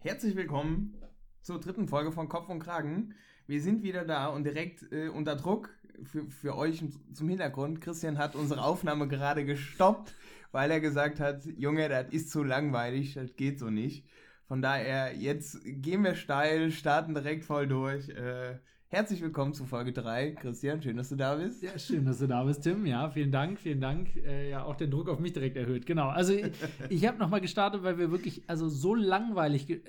Herzlich willkommen zur dritten Folge von Kopf und Kragen. Wir sind wieder da und direkt äh, unter Druck für, für euch zum Hintergrund. Christian hat unsere Aufnahme gerade gestoppt, weil er gesagt hat, Junge, das ist zu langweilig, das geht so nicht. Von daher, jetzt gehen wir steil, starten direkt voll durch. Äh, Herzlich willkommen zu Folge 3. Christian, schön, dass du da bist. Ja, schön, dass du da bist, Tim. Ja, vielen Dank, vielen Dank. Äh, ja, auch den Druck auf mich direkt erhöht. Genau. Also, ich, ich habe nochmal gestartet, weil wir wirklich, also so langweilig. Äh,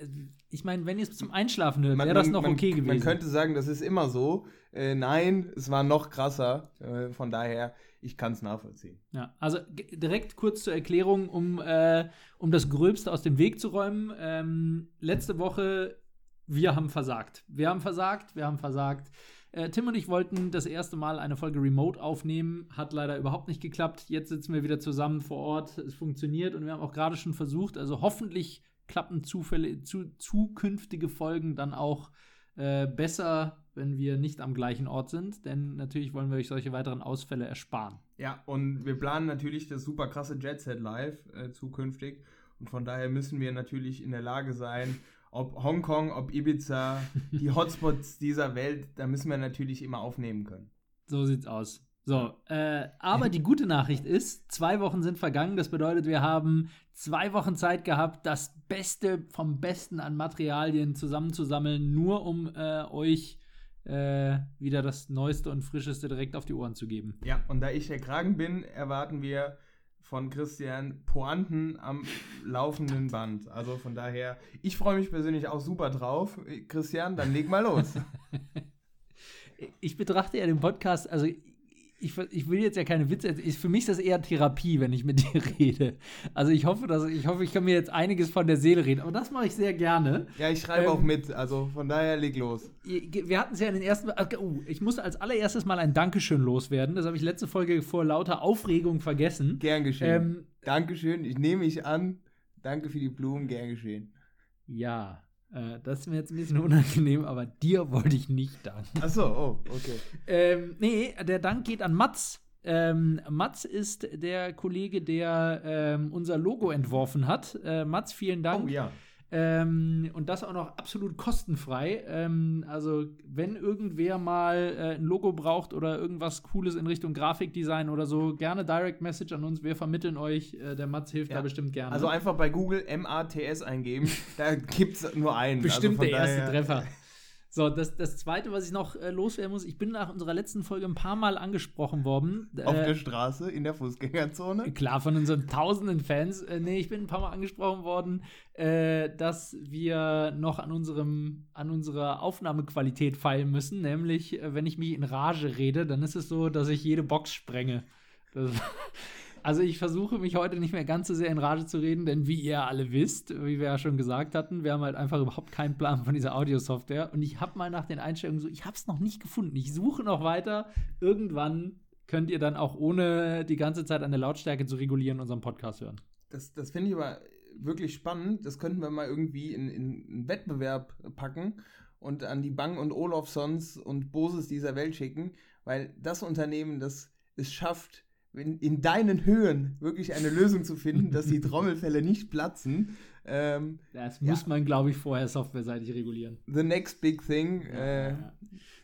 ich meine, wenn ihr es zum Einschlafen hört, wäre das noch man, okay gewesen. Man könnte sagen, das ist immer so. Äh, nein, es war noch krasser. Äh, von daher, ich kann es nachvollziehen. Ja, also direkt kurz zur Erklärung, um, äh, um das Gröbste aus dem Weg zu räumen. Ähm, letzte Woche wir haben versagt. Wir haben versagt, wir haben versagt. Äh, Tim und ich wollten das erste Mal eine Folge Remote aufnehmen, hat leider überhaupt nicht geklappt. Jetzt sitzen wir wieder zusammen vor Ort, es funktioniert und wir haben auch gerade schon versucht, also hoffentlich klappen Zufälle, zu, zukünftige Folgen dann auch äh, besser, wenn wir nicht am gleichen Ort sind, denn natürlich wollen wir euch solche weiteren Ausfälle ersparen. Ja, und wir planen natürlich das super krasse Jet Set Live äh, zukünftig und von daher müssen wir natürlich in der Lage sein, ob Hongkong, ob Ibiza, die Hotspots dieser Welt, da müssen wir natürlich immer aufnehmen können. So sieht's aus. So, äh, aber die gute Nachricht ist, zwei Wochen sind vergangen. Das bedeutet, wir haben zwei Wochen Zeit gehabt, das Beste vom Besten an Materialien zusammenzusammeln, nur um äh, euch äh, wieder das Neueste und Frischeste direkt auf die Ohren zu geben. Ja, und da ich der Kragen bin, erwarten wir von Christian Pointen am laufenden Band. Also von daher, ich freue mich persönlich auch super drauf. Christian, dann leg mal los. ich betrachte ja den Podcast, also ich, ich will jetzt ja keine Witze, ich, für mich ist das eher Therapie, wenn ich mit dir rede. Also ich hoffe, dass ich hoffe, ich kann mir jetzt einiges von der Seele reden, aber das mache ich sehr gerne. Ja, ich schreibe ähm, auch mit, also von daher leg los. Wir hatten es ja in den ersten, uh, ich muss als allererstes mal ein Dankeschön loswerden. Das habe ich letzte Folge vor lauter Aufregung vergessen. Gern geschehen. Ähm, Dankeschön, ich nehme mich an. Danke für die Blumen, gern geschehen. Ja, äh, das ist mir jetzt ein bisschen unangenehm, aber dir wollte ich nicht danken. Achso, oh, okay. Ähm, nee, der Dank geht an Mats. Ähm, Mats ist der Kollege, der ähm, unser Logo entworfen hat. Äh, Mats, vielen Dank. Oh ja. Ähm, und das auch noch absolut kostenfrei. Ähm, also, wenn irgendwer mal äh, ein Logo braucht oder irgendwas Cooles in Richtung Grafikdesign oder so, gerne Direct Message an uns. Wir vermitteln euch. Äh, der Mats hilft ja. da bestimmt gerne. Also einfach bei Google MATS eingeben. da gibt es nur einen. Bestimmt also der erste Treffer. So, das, das Zweite, was ich noch äh, loswerden muss, ich bin nach unserer letzten Folge ein paar Mal angesprochen worden. Auf äh, der Straße, in der Fußgängerzone? Klar, von unseren tausenden Fans. Äh, nee, ich bin ein paar Mal angesprochen worden, äh, dass wir noch an, unserem, an unserer Aufnahmequalität feilen müssen. Nämlich, äh, wenn ich mich in Rage rede, dann ist es so, dass ich jede Box sprenge. Das, also ich versuche mich heute nicht mehr ganz so sehr in Rage zu reden, denn wie ihr alle wisst, wie wir ja schon gesagt hatten, wir haben halt einfach überhaupt keinen Plan von dieser Audiosoftware. Und ich habe mal nach den Einstellungen so, ich habe es noch nicht gefunden. Ich suche noch weiter. Irgendwann könnt ihr dann auch ohne die ganze Zeit an der Lautstärke zu regulieren unseren Podcast hören. Das, das finde ich aber wirklich spannend. Das könnten wir mal irgendwie in, in einen Wettbewerb packen und an die Bang und Olofsons und Boses dieser Welt schicken, weil das Unternehmen, das es schafft, in, in deinen Höhen wirklich eine Lösung zu finden, dass die Trommelfälle nicht platzen. Ähm, das muss ja. man, glaube ich, vorher softwareseitig regulieren. The next big thing. Äh,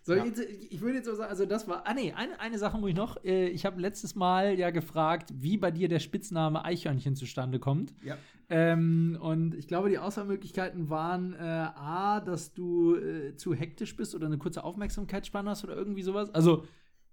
so, ja. jetzt, ich würde jetzt so sagen, also das war, ah nee, eine, eine Sache muss ich noch. Äh, ich habe letztes Mal ja gefragt, wie bei dir der Spitzname Eichhörnchen zustande kommt. Ja. Ähm, und ich glaube, die Auswahlmöglichkeiten waren äh, A, dass du äh, zu hektisch bist oder eine kurze Aufmerksamkeitsspanne hast oder irgendwie sowas. Also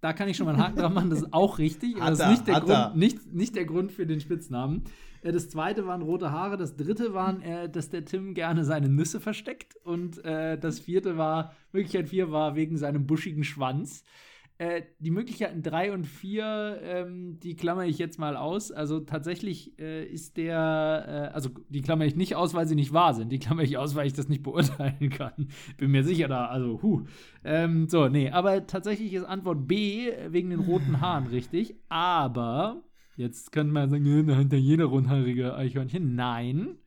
da kann ich schon mal einen Haken dran machen, das ist auch richtig. Aber das ist nicht der, Grund, nicht, nicht der Grund für den Spitznamen. Äh, das zweite waren rote Haare. Das dritte waren, äh, dass der Tim gerne seine Nüsse versteckt. Und äh, das vierte war, Möglichkeit vier war wegen seinem buschigen Schwanz. Äh, die Möglichkeiten 3 und 4, ähm, die klammere ich jetzt mal aus. Also tatsächlich äh, ist der, äh, also die klammere ich nicht aus, weil sie nicht wahr sind. Die klammere ich aus, weil ich das nicht beurteilen kann. Bin mir sicher da, also, huh. Ähm, so, nee, aber tatsächlich ist Antwort B wegen den roten Haaren richtig. Aber, jetzt könnte man sagen, da hat ja jeder rundhaarige Eichhörnchen. Nein.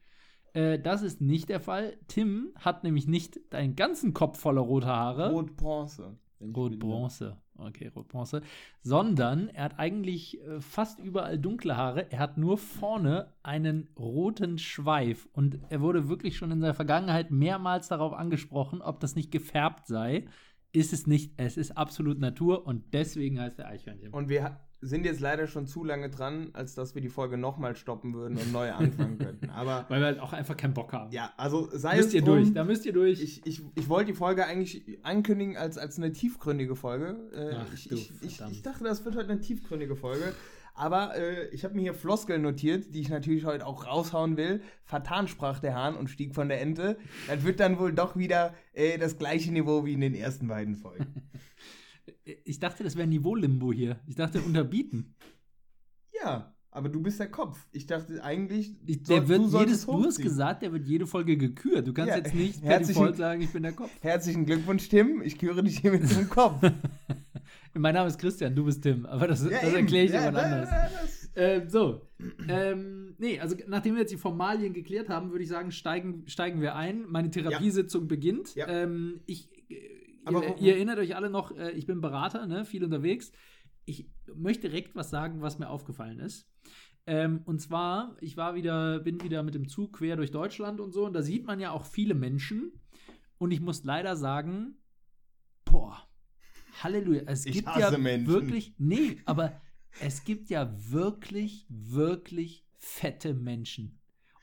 Äh, das ist nicht der Fall. Tim hat nämlich nicht deinen ganzen Kopf voller roter Haare. Rot-Bronze. Rot-Bronze. Okay, Rot-Bronze. Sondern er hat eigentlich äh, fast überall dunkle Haare. Er hat nur vorne einen roten Schweif. Und er wurde wirklich schon in seiner Vergangenheit mehrmals darauf angesprochen, ob das nicht gefärbt sei. Ist es nicht. Es ist absolut Natur und deswegen heißt er Eichhörnchen. Und wir sind jetzt leider schon zu lange dran, als dass wir die Folge nochmal stoppen würden und neu anfangen könnten. Aber Weil wir halt auch einfach keinen Bock haben. ja, also sei müsst es ihr drum, durch. Da müsst ihr durch. Ich, ich, ich wollte die Folge eigentlich ankündigen als, als eine tiefgründige Folge. Äh, Ach ich, du ich, ich, dachte, das wird heute eine tiefgründige Folge. Aber äh, ich habe mir hier Floskeln notiert, die ich natürlich heute auch raushauen will. Vertan sprach der Hahn und stieg von der Ente. Das wird dann wohl doch wieder äh, das gleiche Niveau wie in den ersten beiden Folgen. Ich dachte, das wäre Niveau-Limbo hier. Ich dachte, unterbieten. ja, aber du bist der Kopf. Ich dachte eigentlich, Ich, soll- der wird du jedes, du hast gesagt, der wird jede Folge gekürt. Du kannst Ja, jetzt nicht per Default sagen, ich bin der Kopf. Herzlichen Glückwunsch, Tim. Ich küre dich hier mit dem Kopf. Mein Name ist Christian, du bist Tim. Aber das, Ja, das erkläre ich Ja, da- anders. das- Ähm, so. ähm, nee, also nachdem wir jetzt die Formalien geklärt haben, würde ich sagen, steigen, steigen wir ein. Meine Therapiesitzung beginnt. Ja. Ähm, ich, Aber ihr, ihr erinnert euch alle noch, äh, ich bin Berater, ne, viel unterwegs. Ich möchte direkt was sagen, was mir aufgefallen ist. Ähm, und zwar, ich war wieder, bin wieder mit dem Zug quer durch Deutschland und so, und da sieht man ja auch viele Menschen. Und ich muss leider sagen, boah, Halleluja. Es Ich gibt hasse ja Menschen. wirklich, nee, aber es gibt ja wirklich, wirklich fette Menschen.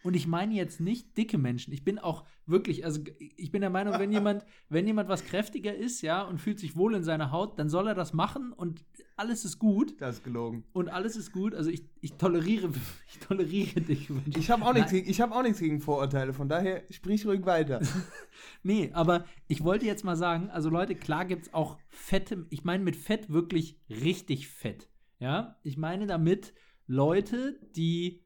Und ich meine jetzt nicht dicke Menschen. Ich bin auch wirklich, also ich bin der Meinung, wenn jemand, wenn jemand was kräftiger ist, ja, und fühlt sich wohl in seiner Haut, dann soll er das machen und alles ist gut. Das ist gelogen. Und alles ist gut. Also ich, ich toleriere, ich toleriere dich. Ich habe auch, nichts gegen- ich auch nichts gegen Vorurteile, von daher sprich ruhig weiter. Nee, aber ich wollte jetzt mal sagen, also Leute, klar gibt es auch fette, ich meine mit fett wirklich richtig fett. Ja, ich meine damit Leute, die,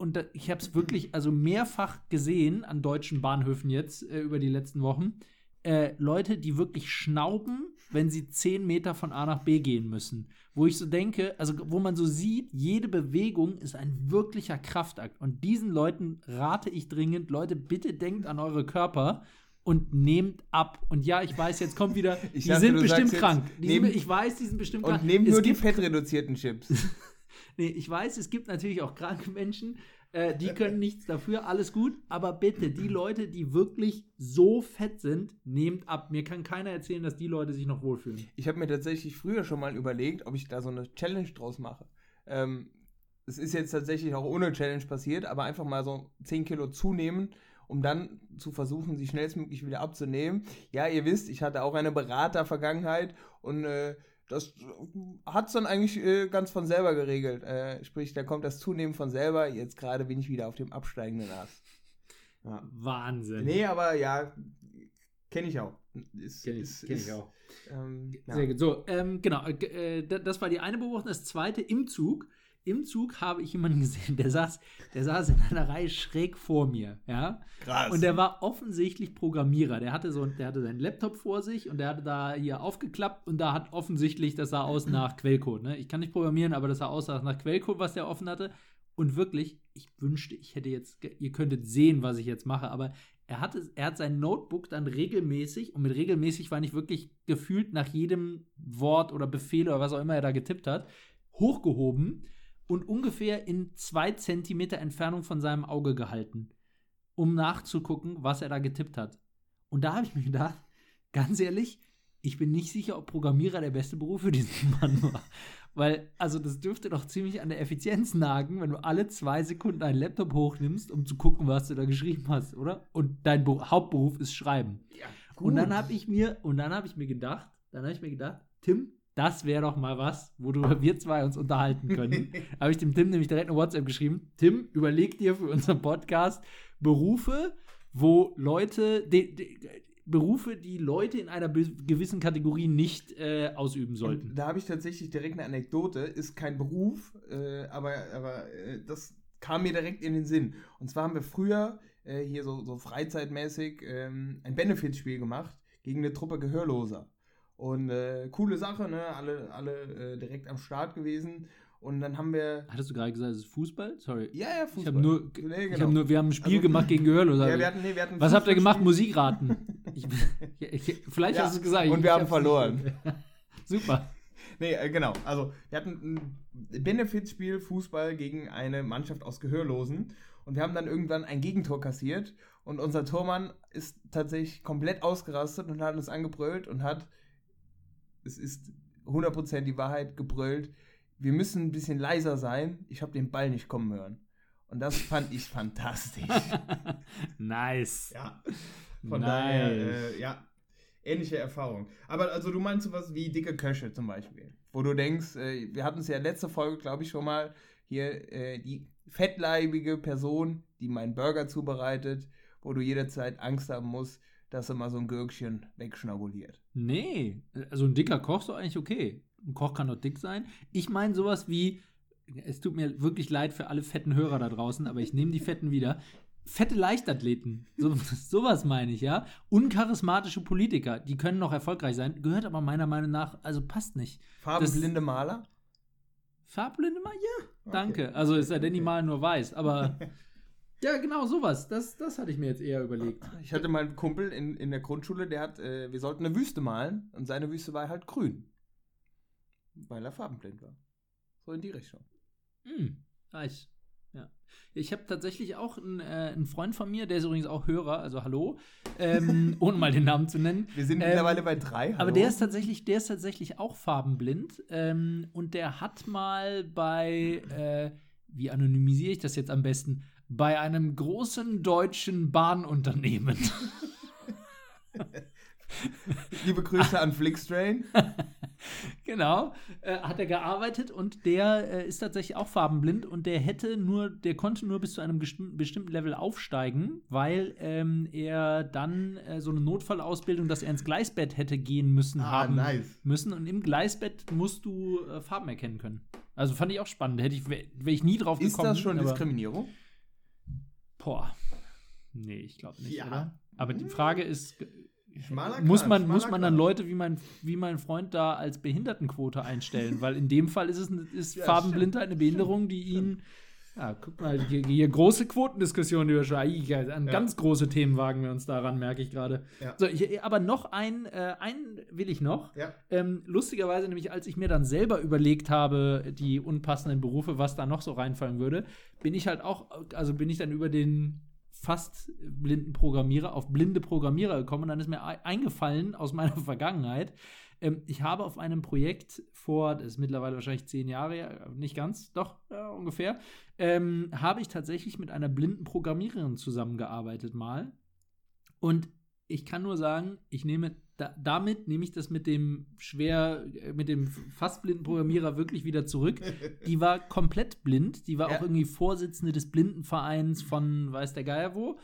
und da, ich habe es wirklich also mehrfach gesehen an deutschen Bahnhöfen jetzt äh, über die letzten Wochen, äh, Leute, die wirklich schnauben, wenn sie 10 Meter von A nach B gehen müssen. Wo ich so denke, also wo man so sieht, jede Bewegung ist ein wirklicher Kraftakt. Und diesen Leuten rate ich dringend, Leute, bitte denkt an eure Körper und nehmt ab. Und ja, ich weiß, jetzt kommt wieder, Ich die dachte, sind bestimmt jetzt, krank. Die nehmt- sind, ich weiß, die sind bestimmt krank. Und nehmt nur die fettreduzierten Chips. Nee, ich weiß, es gibt natürlich auch kranke Menschen, äh, die können nichts dafür, alles gut, aber bitte, die Leute, die wirklich so fett sind, nehmt ab. Mir kann keiner erzählen, dass die Leute sich noch wohlfühlen. Ich habe mir tatsächlich früher schon mal überlegt, ob ich da so eine Challenge draus mache. Ähm, es ist jetzt tatsächlich auch ohne Challenge passiert, aber einfach mal so 10 Kilo zunehmen, um dann zu versuchen, sie schnellstmöglich wieder abzunehmen. Ja, ihr wisst, ich hatte auch eine Beratervergangenheit und äh, das hat es dann eigentlich äh, ganz von selber geregelt. Äh, sprich, da kommt das Zunehmen von selber. Jetzt gerade bin ich wieder auf dem absteigenden Ast. Ja. Wahnsinn. Nee, aber ja, kenne ich auch. Ist, Kenn ich, ist- kenn ich ist, auch. Ähm, ja. Sehr gut. So, ähm, genau. äh, Äh, das war die eine Beobachtung. Das zweite, im Zug. Im Zug habe ich jemanden gesehen, der saß, der saß in einer Reihe schräg vor mir, ja. Krass. Und der war offensichtlich Programmierer. Der hatte so, der hatte seinen Laptop vor sich und der hatte da hier aufgeklappt und da hat offensichtlich, das sah aus nach Quellcode. Ne? Ich kann nicht programmieren, aber das sah aus nach Quellcode, was der offen hatte. Und wirklich, ich wünschte, ich hätte jetzt, ihr könntet sehen, was ich jetzt mache, aber er hatte, er hat sein Notebook dann regelmäßig, und mit regelmäßig war nicht wirklich gefühlt nach jedem Wort oder Befehl oder was auch immer er da getippt hat, hochgehoben und ungefähr in zwei Zentimeter Entfernung von seinem Auge gehalten, um nachzugucken, was er da getippt hat. Und da habe ich mir gedacht, ganz ehrlich, ich bin nicht sicher, ob Programmierer der beste Beruf für diesen Mann war. Weil, also das dürfte doch ziemlich an der Effizienz nagen, wenn du alle zwei Sekunden einen Laptop hochnimmst, um zu gucken, was du da geschrieben hast, oder? Und dein Be Hauptberuf ist Schreiben. ja, Und dann habe ich mir, und dann habe ich mir gedacht, dann habe ich mir gedacht, Tim, das wäre doch mal was, worüber wir zwei uns unterhalten können. habe ich dem Tim nämlich direkt eine WhatsApp geschrieben. Tim, überleg dir für unseren Podcast Berufe, wo Leute, de, de, Berufe, die Leute in einer gewissen Kategorie nicht äh, ausüben sollten. Und da habe ich tatsächlich direkt eine Anekdote. Ist kein Beruf, äh, aber, aber äh, das kam mir direkt in den Sinn. Und zwar haben wir früher äh, hier so, so freizeitmäßig ähm, ein Benefizspiel gemacht gegen eine Truppe Gehörloser. Und äh, coole Sache, ne? Alle, alle äh, direkt am Start gewesen. Und dann haben wir. Hattest du gerade gesagt, es ist Fußball? Sorry. Ja, ja, Ich Fußball. habe nur, Nee, ich genau. hab nur, wir haben ein Spiel Also- gemacht gegen Gehörlose. ja, wir hatten, nee, wir hatten Was habt ihr gemacht? Musikraten. Ich, ich, ich, vielleicht Ja, hast du es gesagt. und ich, wir ich haben verloren. Super. Nee, äh, genau. Also, wir hatten ein Benefizspiel Fußball gegen eine Mannschaft aus Gehörlosen. Und wir haben dann irgendwann ein Gegentor kassiert. Und unser Tormann ist tatsächlich komplett ausgerastet und hat uns angebrüllt und hat, es ist 100% die Wahrheit, gebrüllt. Wir müssen ein bisschen leiser sein. Ich habe den Ball nicht kommen hören. Und das fand ich fantastisch. nice. Ja. Von nice. daher, äh, ja, ähnliche Erfahrung. Aber also du meinst sowas wie dicke Köche zum Beispiel, wo du denkst, äh, wir hatten es ja letzte Folge, glaube ich, schon mal, hier äh, die fettleibige Person, die meinen Burger zubereitet, wo du jederzeit Angst haben musst, dass er mal so ein Gürkchen wegschnabuliert. Nee, also ein dicker Koch ist doch eigentlich okay. Ein Koch kann doch dick sein. Ich meine sowas wie, es tut mir wirklich leid für alle fetten Hörer da draußen, aber ich nehme die Fetten wieder fette Leichtathleten. So, sowas meine ich, ja. Uncharismatische Politiker, die können noch erfolgreich sein, gehört aber meiner Meinung nach, also passt nicht. Farbenblinde Maler? Farbenblinde Maler? Ja, okay. danke. Also ist ja denn die malen nur weiß, aber. ja, genau, sowas. Das, das hatte ich mir jetzt eher überlegt. Ich hatte mal einen Kumpel in, in der Grundschule, der hat, äh, wir sollten eine Wüste malen und seine Wüste war halt grün. Weil er farbenblind war. So in die Richtung. Hm, nice. Ja. Ich habe tatsächlich auch einen, äh, einen, Freund von mir, der ist übrigens auch Hörer, also hallo, ähm, ohne mal den Namen zu nennen. Wir sind ähm, mittlerweile bei drei. Hallo. Aber der ist tatsächlich, der ist tatsächlich auch farbenblind ähm, und der hat mal bei, äh, wie anonymisiere ich das jetzt am besten, bei einem großen deutschen Bahnunternehmen. Liebe Grüße an Flixtrain. genau, äh, hat er gearbeitet und der äh, ist tatsächlich auch farbenblind und der hätte nur, der konnte nur bis zu einem bestimmten Level aufsteigen, weil ähm, er dann äh, so eine Notfallausbildung, dass er ins Gleisbett hätte gehen müssen, ah, haben nice. müssen und im Gleisbett musst du äh, Farben erkennen können. Also fand ich auch spannend, hätte ich, wäre ich nie drauf gekommen. Ist das schon Diskriminierung? Boah. Nee, ich glaube nicht, ja. oder? Aber die Frage ist, Schmaler muss man, muss man dann Leute wie mein, wie mein Freund da als Behindertenquote einstellen? Weil in dem Fall ist es ist ja, Farbenblindheit eine Behinderung, die ihn. Ja, guck mal, hier, hier große Quotendiskussionen über Schweig. An ja. ganz große Themen wagen wir uns daran, merke ich gerade. Ja. So, aber noch ein, äh, einen will ich noch. Ja. Ähm, lustigerweise, nämlich als ich mir dann selber überlegt habe, die unpassenden Berufe, was da noch so reinfallen würde, bin ich halt auch, also bin ich dann über den fast blinden Programmierer auf blinde Programmierer gekommen und dann ist mir eingefallen aus meiner Vergangenheit, ähm, ich habe auf einem Projekt vor, das ist mittlerweile wahrscheinlich zehn Jahre, nicht ganz, doch äh, ungefähr, ähm, habe ich tatsächlich mit einer blinden Programmiererin zusammengearbeitet mal. Und ich kann nur sagen, ich nehme da, damit nehme ich das mit dem schwer, äh, mit dem fast blinden Programmierer wirklich wieder zurück. Die war komplett blind. Die war ja. auch irgendwie Vorsitzende des Blindenvereins von weiß der Geier wo.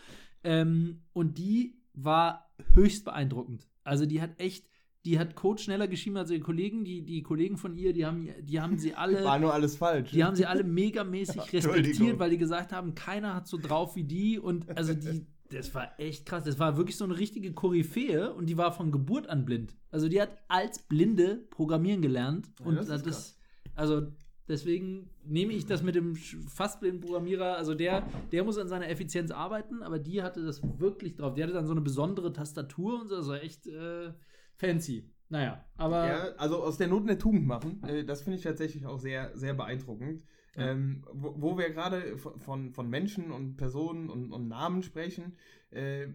Ähm, und die war höchst beeindruckend. Also die hat echt, die hat Code schneller geschrieben als ihre Kollegen. Die, die Kollegen von ihr, die haben, die haben sie alle. War nur alles falsch. Die haben sie alle megamäßig respektiert, weil die gesagt haben, keiner hat so drauf wie die. Und also die, das war echt krass. Das war wirklich so eine richtige Koryphäe und die war von Geburt an blind. Also die hat als Blinde programmieren gelernt. Ja, und das, das also deswegen nehme ich das mit dem fast blinden Programmierer. Also der, der muss an seiner Effizienz arbeiten, aber die hatte das wirklich drauf. Die hatte dann so eine besondere Tastatur und so. War echt äh, fancy. Naja, aber. Ja, also aus der Not eine Tugend machen, äh, das finde ich tatsächlich auch sehr, sehr beeindruckend. Ähm, wo, wo, wir gerade von, von Menschen und Personen und, und Namen sprechen, äh,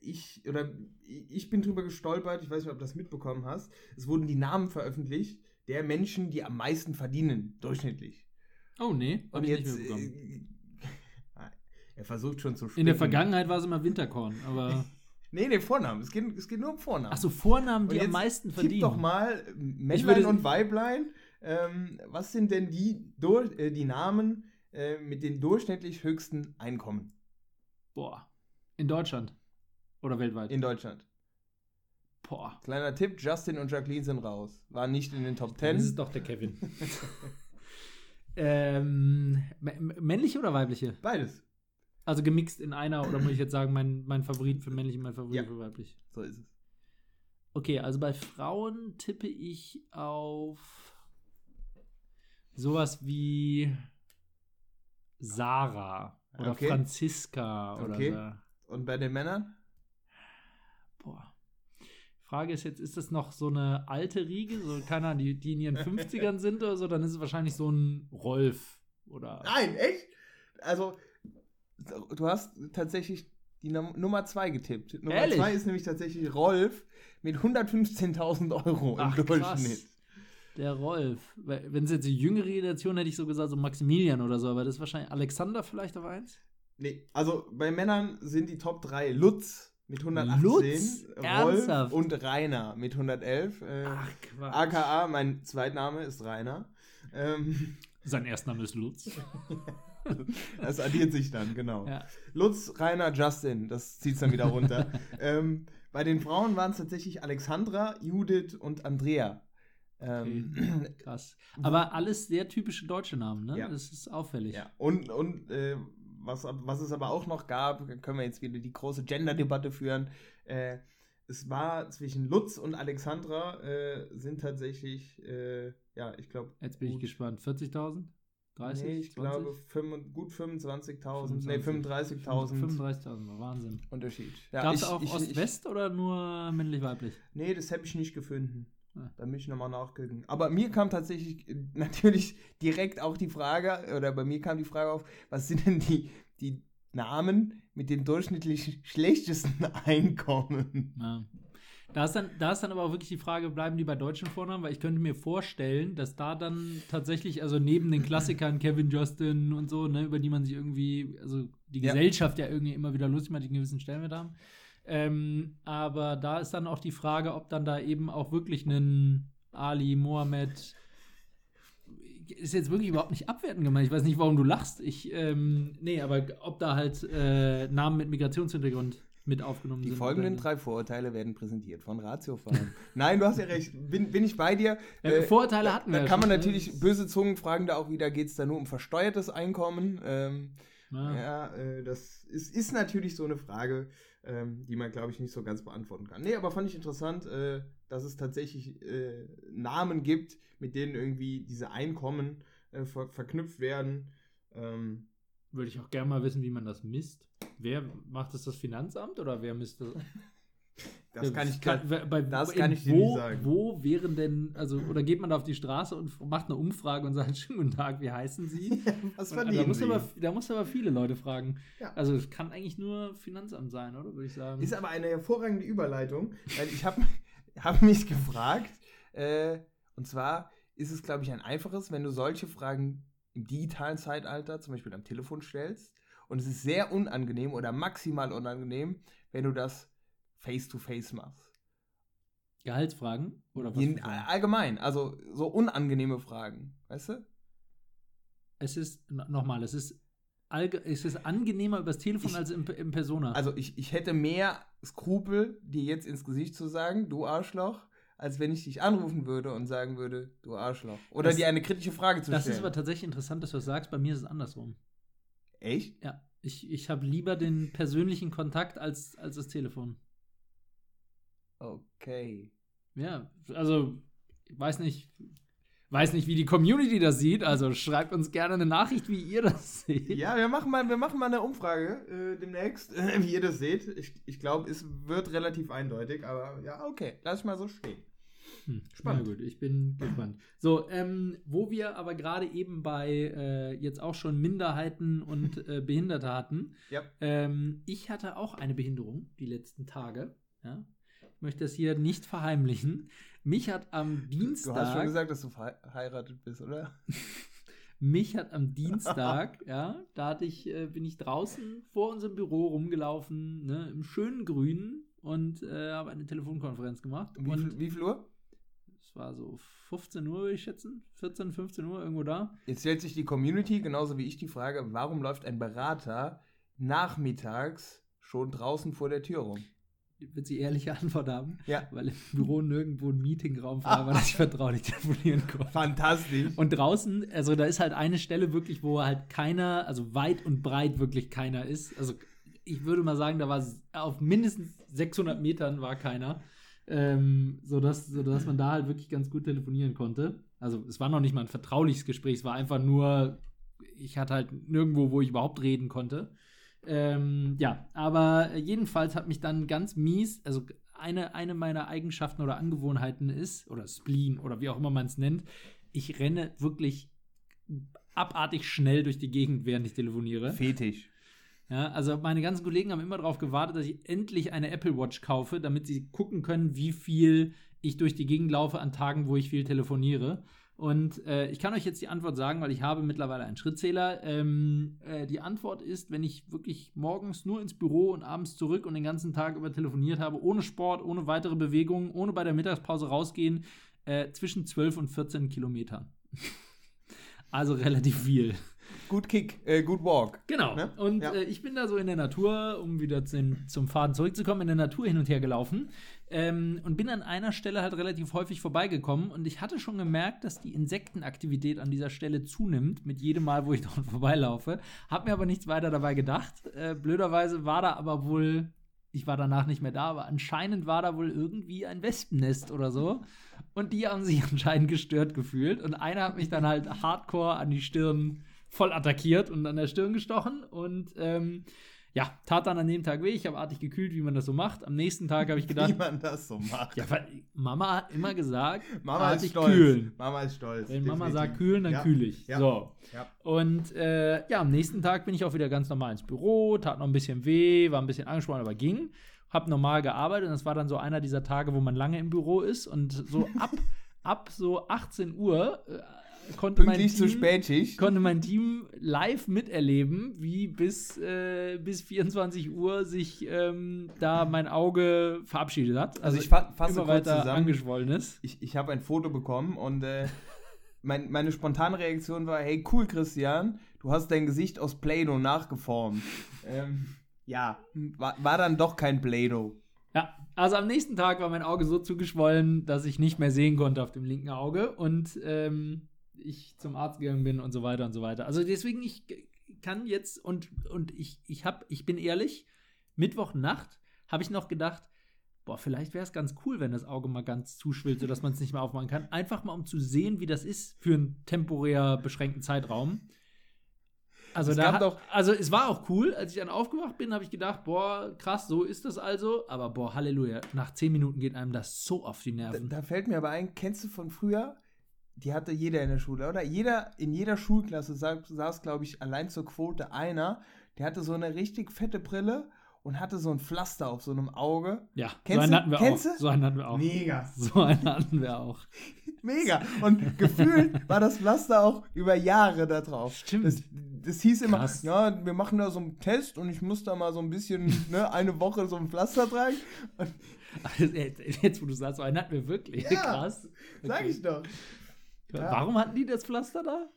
ich oder ich bin drüber gestolpert, ich weiß nicht, ob du das mitbekommen hast. Es wurden die Namen veröffentlicht der Menschen, die am meisten verdienen, durchschnittlich. Oh nee, und jetzt äh, er versucht schon zu spielen. In der Vergangenheit war es immer Winterkorn, aber Nee, nee, Vornamen. Es geht, es geht nur um Vornamen. Achso, Vornamen, die am meisten verdienen. Gib doch mal Männlein und Weiblein ähm, was sind denn die, äh, die Namen äh, mit den durchschnittlich höchsten Einkommen? Boah. In Deutschland. Oder weltweit? In Deutschland. Boah. Kleiner Tipp: Justin und Jacqueline sind raus. Waren nicht in den Top 10. Das ist doch der Kevin. ähm, männliche oder weibliche? Beides. Also gemixt in einer, oder muss ich jetzt sagen, mein, mein Favorit für männlich und mein Favorit ja. für weiblich? So ist es. Okay, also bei Frauen tippe ich auf sowas wie Sarah oder okay. Franziska oder okay. so. Und bei den Männern? Boah. Frage ist jetzt, ist das noch so eine alte Riege, so keiner, die, die in ihren 50ern sind oder so, dann ist es wahrscheinlich so ein Rolf oder. Nein, echt? Also, du hast tatsächlich die Num Nummer 2 getippt. Nummer 2 ist nämlich tatsächlich Rolf mit 115.000 Euro Ach, im Durchschnitt. krass. Der Rolf. Wenn es jetzt die jüngere Generation hätte ich so gesagt, so Maximilian oder so, aber das ist wahrscheinlich Alexander vielleicht auf eins? Nee, also bei Männern sind die Top 3 Lutz mit 118, Lutz? Rolf Ernsthaft? und Rainer mit 111. Äh, Ach, Quatsch. AKA, mein Zweitname ist Rainer. Ähm, Sein Erstname ist Lutz. das addiert sich dann, genau. Ja. Lutz, Rainer, Justin, das zieht es dann wieder runter. ähm, bei den Frauen waren es tatsächlich Alexandra, Judith und Andrea. Ähm, Krass. Aber alles sehr typische deutsche Namen, ne? Ja. Das ist auffällig. ja. Und, und äh, was, was es aber auch noch gab, können wir jetzt wieder die große Gender-Debatte führen. Äh, es war zwischen Lutz und Alexandra äh, sind tatsächlich, äh, ja, ich glaube. Jetzt bin ich gespannt. 40.000? 30? Nee, ich 20? glaube fünf- gut 25.000, 25. nee, 35.000 35.000, Wahnsinn. Unterschied. Ja, Gab es auch Ost-West oder nur männlich-weiblich? Nee, das habe ich nicht gefunden. Ah. Da muss ich nochmal nachgucken. Aber mir kam tatsächlich äh, natürlich direkt auch die Frage, oder bei mir kam die Frage auf, was sind denn die, die Namen mit den durchschnittlich schlechtesten Einkommen? Ja. Da ist, dann, da ist dann aber auch wirklich die Frage, bleiben die bei deutschen Vornamen? Weil ich könnte mir vorstellen, dass da dann tatsächlich, also neben den Klassikern Kevin, Justin und so, ne, über die man sich irgendwie, also die Ja. Gesellschaft ja irgendwie immer wieder lustig macht, die einen gewissen Stellenwert haben. Ähm, aber da ist dann auch die Frage, ob dann da eben auch wirklich ein Ali, Mohammed, ist jetzt wirklich überhaupt nicht abwertend gemeint. Ich weiß nicht, warum du lachst. Ich, ähm, nee, aber ob da halt äh, Namen mit Migrationshintergrund mit aufgenommen Die sind. folgenden oder- drei Vorurteile werden präsentiert von Ratio Farm. Nein, du hast ja recht. Bin, bin ich bei dir. Ja, Äh, Vorurteile hatten wir Da ja kann man schon, ne? natürlich, böse Zungen fragen da auch wieder, geht es da nur um versteuertes Einkommen? Ähm, Ja. Ja, äh, das ist, ist natürlich so eine Frage, ähm, die man, glaube ich, nicht so ganz beantworten kann. Nee, aber fand ich interessant, äh, dass es tatsächlich äh, Namen gibt, mit denen irgendwie diese Einkommen äh, ver verknüpft werden. Ähm, Würde ich auch gerne mal wissen, wie man das misst. Wer macht das, das Finanzamt oder wer misst das? das kann ich kann, bei, das kann ich dir wo, nicht sagen. Wo wären denn, also, oder geht man da auf die Straße und macht eine Umfrage und sagt, schönen guten Tag, wie heißen Sie? Was Und, da, verdienen muss Sie? aber, da muss aber viele Leute fragen. Ja. Also es kann eigentlich nur Finanzamt sein, oder? Würde ich sagen. Ist aber eine hervorragende Überleitung, weil ich habe hab mich gefragt, äh, und zwar ist es, glaube ich, ein einfaches, wenn du solche Fragen im digitalen Zeitalter, zum Beispiel am Telefon stellst, und es ist sehr unangenehm oder maximal unangenehm, wenn du das face-to-face machst. Gehaltsfragen? Oder was? Allgemein, also so unangenehme Fragen, weißt du? Es ist, no- nochmal, es ist, allge es ist angenehmer übers Telefon Ich- als im, im Persona. Also ich, ich hätte mehr Skrupel, dir jetzt ins Gesicht zu sagen, du Arschloch, als wenn ich dich anrufen würde und sagen würde, du Arschloch. Oder Das- dir eine kritische Frage zu das stellen. ist aber tatsächlich interessant, dass du das sagst. Bei mir ist es andersrum. Echt? Ja, ich, ich habe lieber den persönlichen Kontakt als, als das Telefon. Okay. Ja, also, ich weiß nicht, weiß nicht, wie die Community das sieht. Also schreibt uns gerne eine Nachricht, wie ihr das seht. Ja, wir machen mal, wir machen mal eine Umfrage äh, demnächst, wie ihr das seht. Ich, ich glaube, es wird relativ eindeutig, aber ja, okay, lass ich mal so stehen. Hm, Spannend. Na gut, ich bin gespannt. So, ähm, wo wir aber gerade eben bei äh, jetzt auch schon Minderheiten und äh, Behinderte hatten. Ja. Ähm, ich hatte auch eine Behinderung die letzten Tage. Ja. Ich möchte das hier nicht verheimlichen. Mich hat am Dienstag. Du hast schon gesagt, dass du verheiratet bist, oder? Mich hat am Dienstag, ja, da hatte ich, äh, bin ich draußen vor unserem Büro rumgelaufen, ne, im schönen Grünen und äh, habe eine Telefonkonferenz gemacht. Wie, und wie viel Uhr? War so 15 Uhr, würde ich schätzen. 14, 15 Uhr, irgendwo da. Jetzt stellt sich die Community, genauso wie ich, die Frage, warum läuft ein Berater nachmittags schon draußen vor der Tür rum? Wird sie ehrliche Antwort haben, Ja. weil im Büro nirgendwo ein Meetingraum war, weil ich vertraulich telefonieren konnte. Fantastisch. Und draußen, also da ist halt eine Stelle wirklich, wo halt keiner, also weit und breit wirklich keiner ist. Also ich würde mal sagen, da war auf mindestens 600 Metern war keiner. Ähm, sodass, sodass man da halt wirklich ganz gut telefonieren konnte. Also es war noch nicht mal ein vertrauliches Gespräch, es war einfach nur, ich hatte halt nirgendwo, wo ich überhaupt reden konnte. Ähm, ja, aber jedenfalls hat mich dann ganz mies, also eine, eine meiner Eigenschaften oder Angewohnheiten ist, oder Spleen oder wie auch immer man es nennt, ich renne wirklich abartig schnell durch die Gegend, während ich telefoniere. Fetisch. Ja, also meine ganzen Kollegen haben immer darauf gewartet, dass ich endlich eine Apple Watch kaufe, damit sie gucken können, wie viel ich durch die Gegend laufe an Tagen, wo ich viel telefoniere. Und äh, ich kann euch jetzt die Antwort sagen, weil ich habe mittlerweile einen Schrittzähler. Ähm, äh, die Antwort ist, wenn ich wirklich morgens nur ins Büro und abends zurück und den ganzen Tag über telefoniert habe, ohne Sport, ohne weitere Bewegungen, ohne bei der Mittagspause rausgehen, äh, zwischen 12 und 14 Kilometern. also relativ viel. Gut Kick, äh, gut Walk. Genau. Ne? Und Ja. äh, ich bin da so in der Natur, um wieder zum, zum Faden zurückzukommen, in der Natur hin und her gelaufen. Ähm, und bin an einer Stelle halt relativ häufig vorbeigekommen. Und ich hatte schon gemerkt, dass die Insektenaktivität an dieser Stelle zunimmt, mit jedem Mal, wo ich dort vorbeilaufe. Hab mir aber nichts weiter dabei gedacht. Äh, blöderweise war da aber wohl. Ich war danach nicht mehr da, aber anscheinend war da wohl irgendwie ein Wespennest oder so. Und die haben sich anscheinend gestört gefühlt. Und einer hat mich dann halt hardcore an die Stirn voll attackiert und an der Stirn gestochen. Und ähm, ja, tat dann an dem Tag weh. Ich habe artig gekühlt, wie man das so macht. Am nächsten Tag habe ich Wie gedacht, man das so macht. ja, weil Mama hat immer gesagt, Mama ist artig stolz. kühlen. Mama ist stolz. Wenn Mama definitiv. sagt kühlen, dann ja. kühle ich. Ja. So. Ja. Und äh, ja, am nächsten Tag bin ich auch wieder ganz normal ins Büro, tat noch ein bisschen weh, war ein bisschen angespannt, aber ging. Hab normal gearbeitet und das war dann so einer dieser Tage, wo man lange im Büro ist und so ab, ab so 18 Uhr konnte mein Pünktlich Team, zu Spätschicht. konnte mein Team live miterleben, wie bis, äh, bis 24 Uhr sich ähm, da mein Auge verabschiedet hat. Also ich fa fasse immer kurz weiter zusammen. angeschwollen ist. Ich, ich habe ein Foto bekommen und äh, mein, meine spontane Reaktion war, hey cool Christian, du hast dein Gesicht aus Play-Doh nachgeformt. ähm, ja, war, war dann doch kein Play-Doh. Ja, also am nächsten Tag war mein Auge so zugeschwollen, dass ich nicht mehr sehen konnte auf dem linken Auge und ähm, ich zum Arzt gegangen bin und so weiter und so weiter. Also deswegen, ich kann jetzt und, und ich, ich, hab, ich bin ehrlich, Mittwochnacht habe ich noch gedacht, boah, vielleicht wäre es ganz cool, wenn das Auge mal ganz zuschwillt, sodass man es nicht mehr aufmachen kann. Einfach mal, um zu sehen, wie das ist für einen temporär beschränkten Zeitraum. Also, Es da, doch- also es war auch cool, als ich dann aufgewacht bin, habe ich gedacht, boah, krass, so ist das also. Aber boah, Halleluja, nach zehn Minuten geht einem das so auf die Da, Nerven. da fällt mir aber ein, kennst du von früher? Die hatte jeder in der Schule, oder? Jeder, in jeder Schulklasse saß, saß glaube ich, allein zur Quote einer, der hatte so eine richtig fette Brille und hatte so ein Pflaster auf so einem Auge. ja, so Kennst einen du? hatten wir Kennst auch. du? So einen hatten wir auch. Mega. So einen hatten wir auch. Mega. Und gefühlt war das Pflaster auch über Jahre da drauf. Stimmt. Das, das hieß immer, Krass. ja, wir machen da so einen Test und ich muss da mal so ein bisschen, ne, eine Woche so ein Pflaster tragen. Und, Jetzt, wo du sagst, so einen hatten wir wirklich. Ja, Krass. Sag Okay. ich doch. Ja. Warum hatten die das Pflaster da?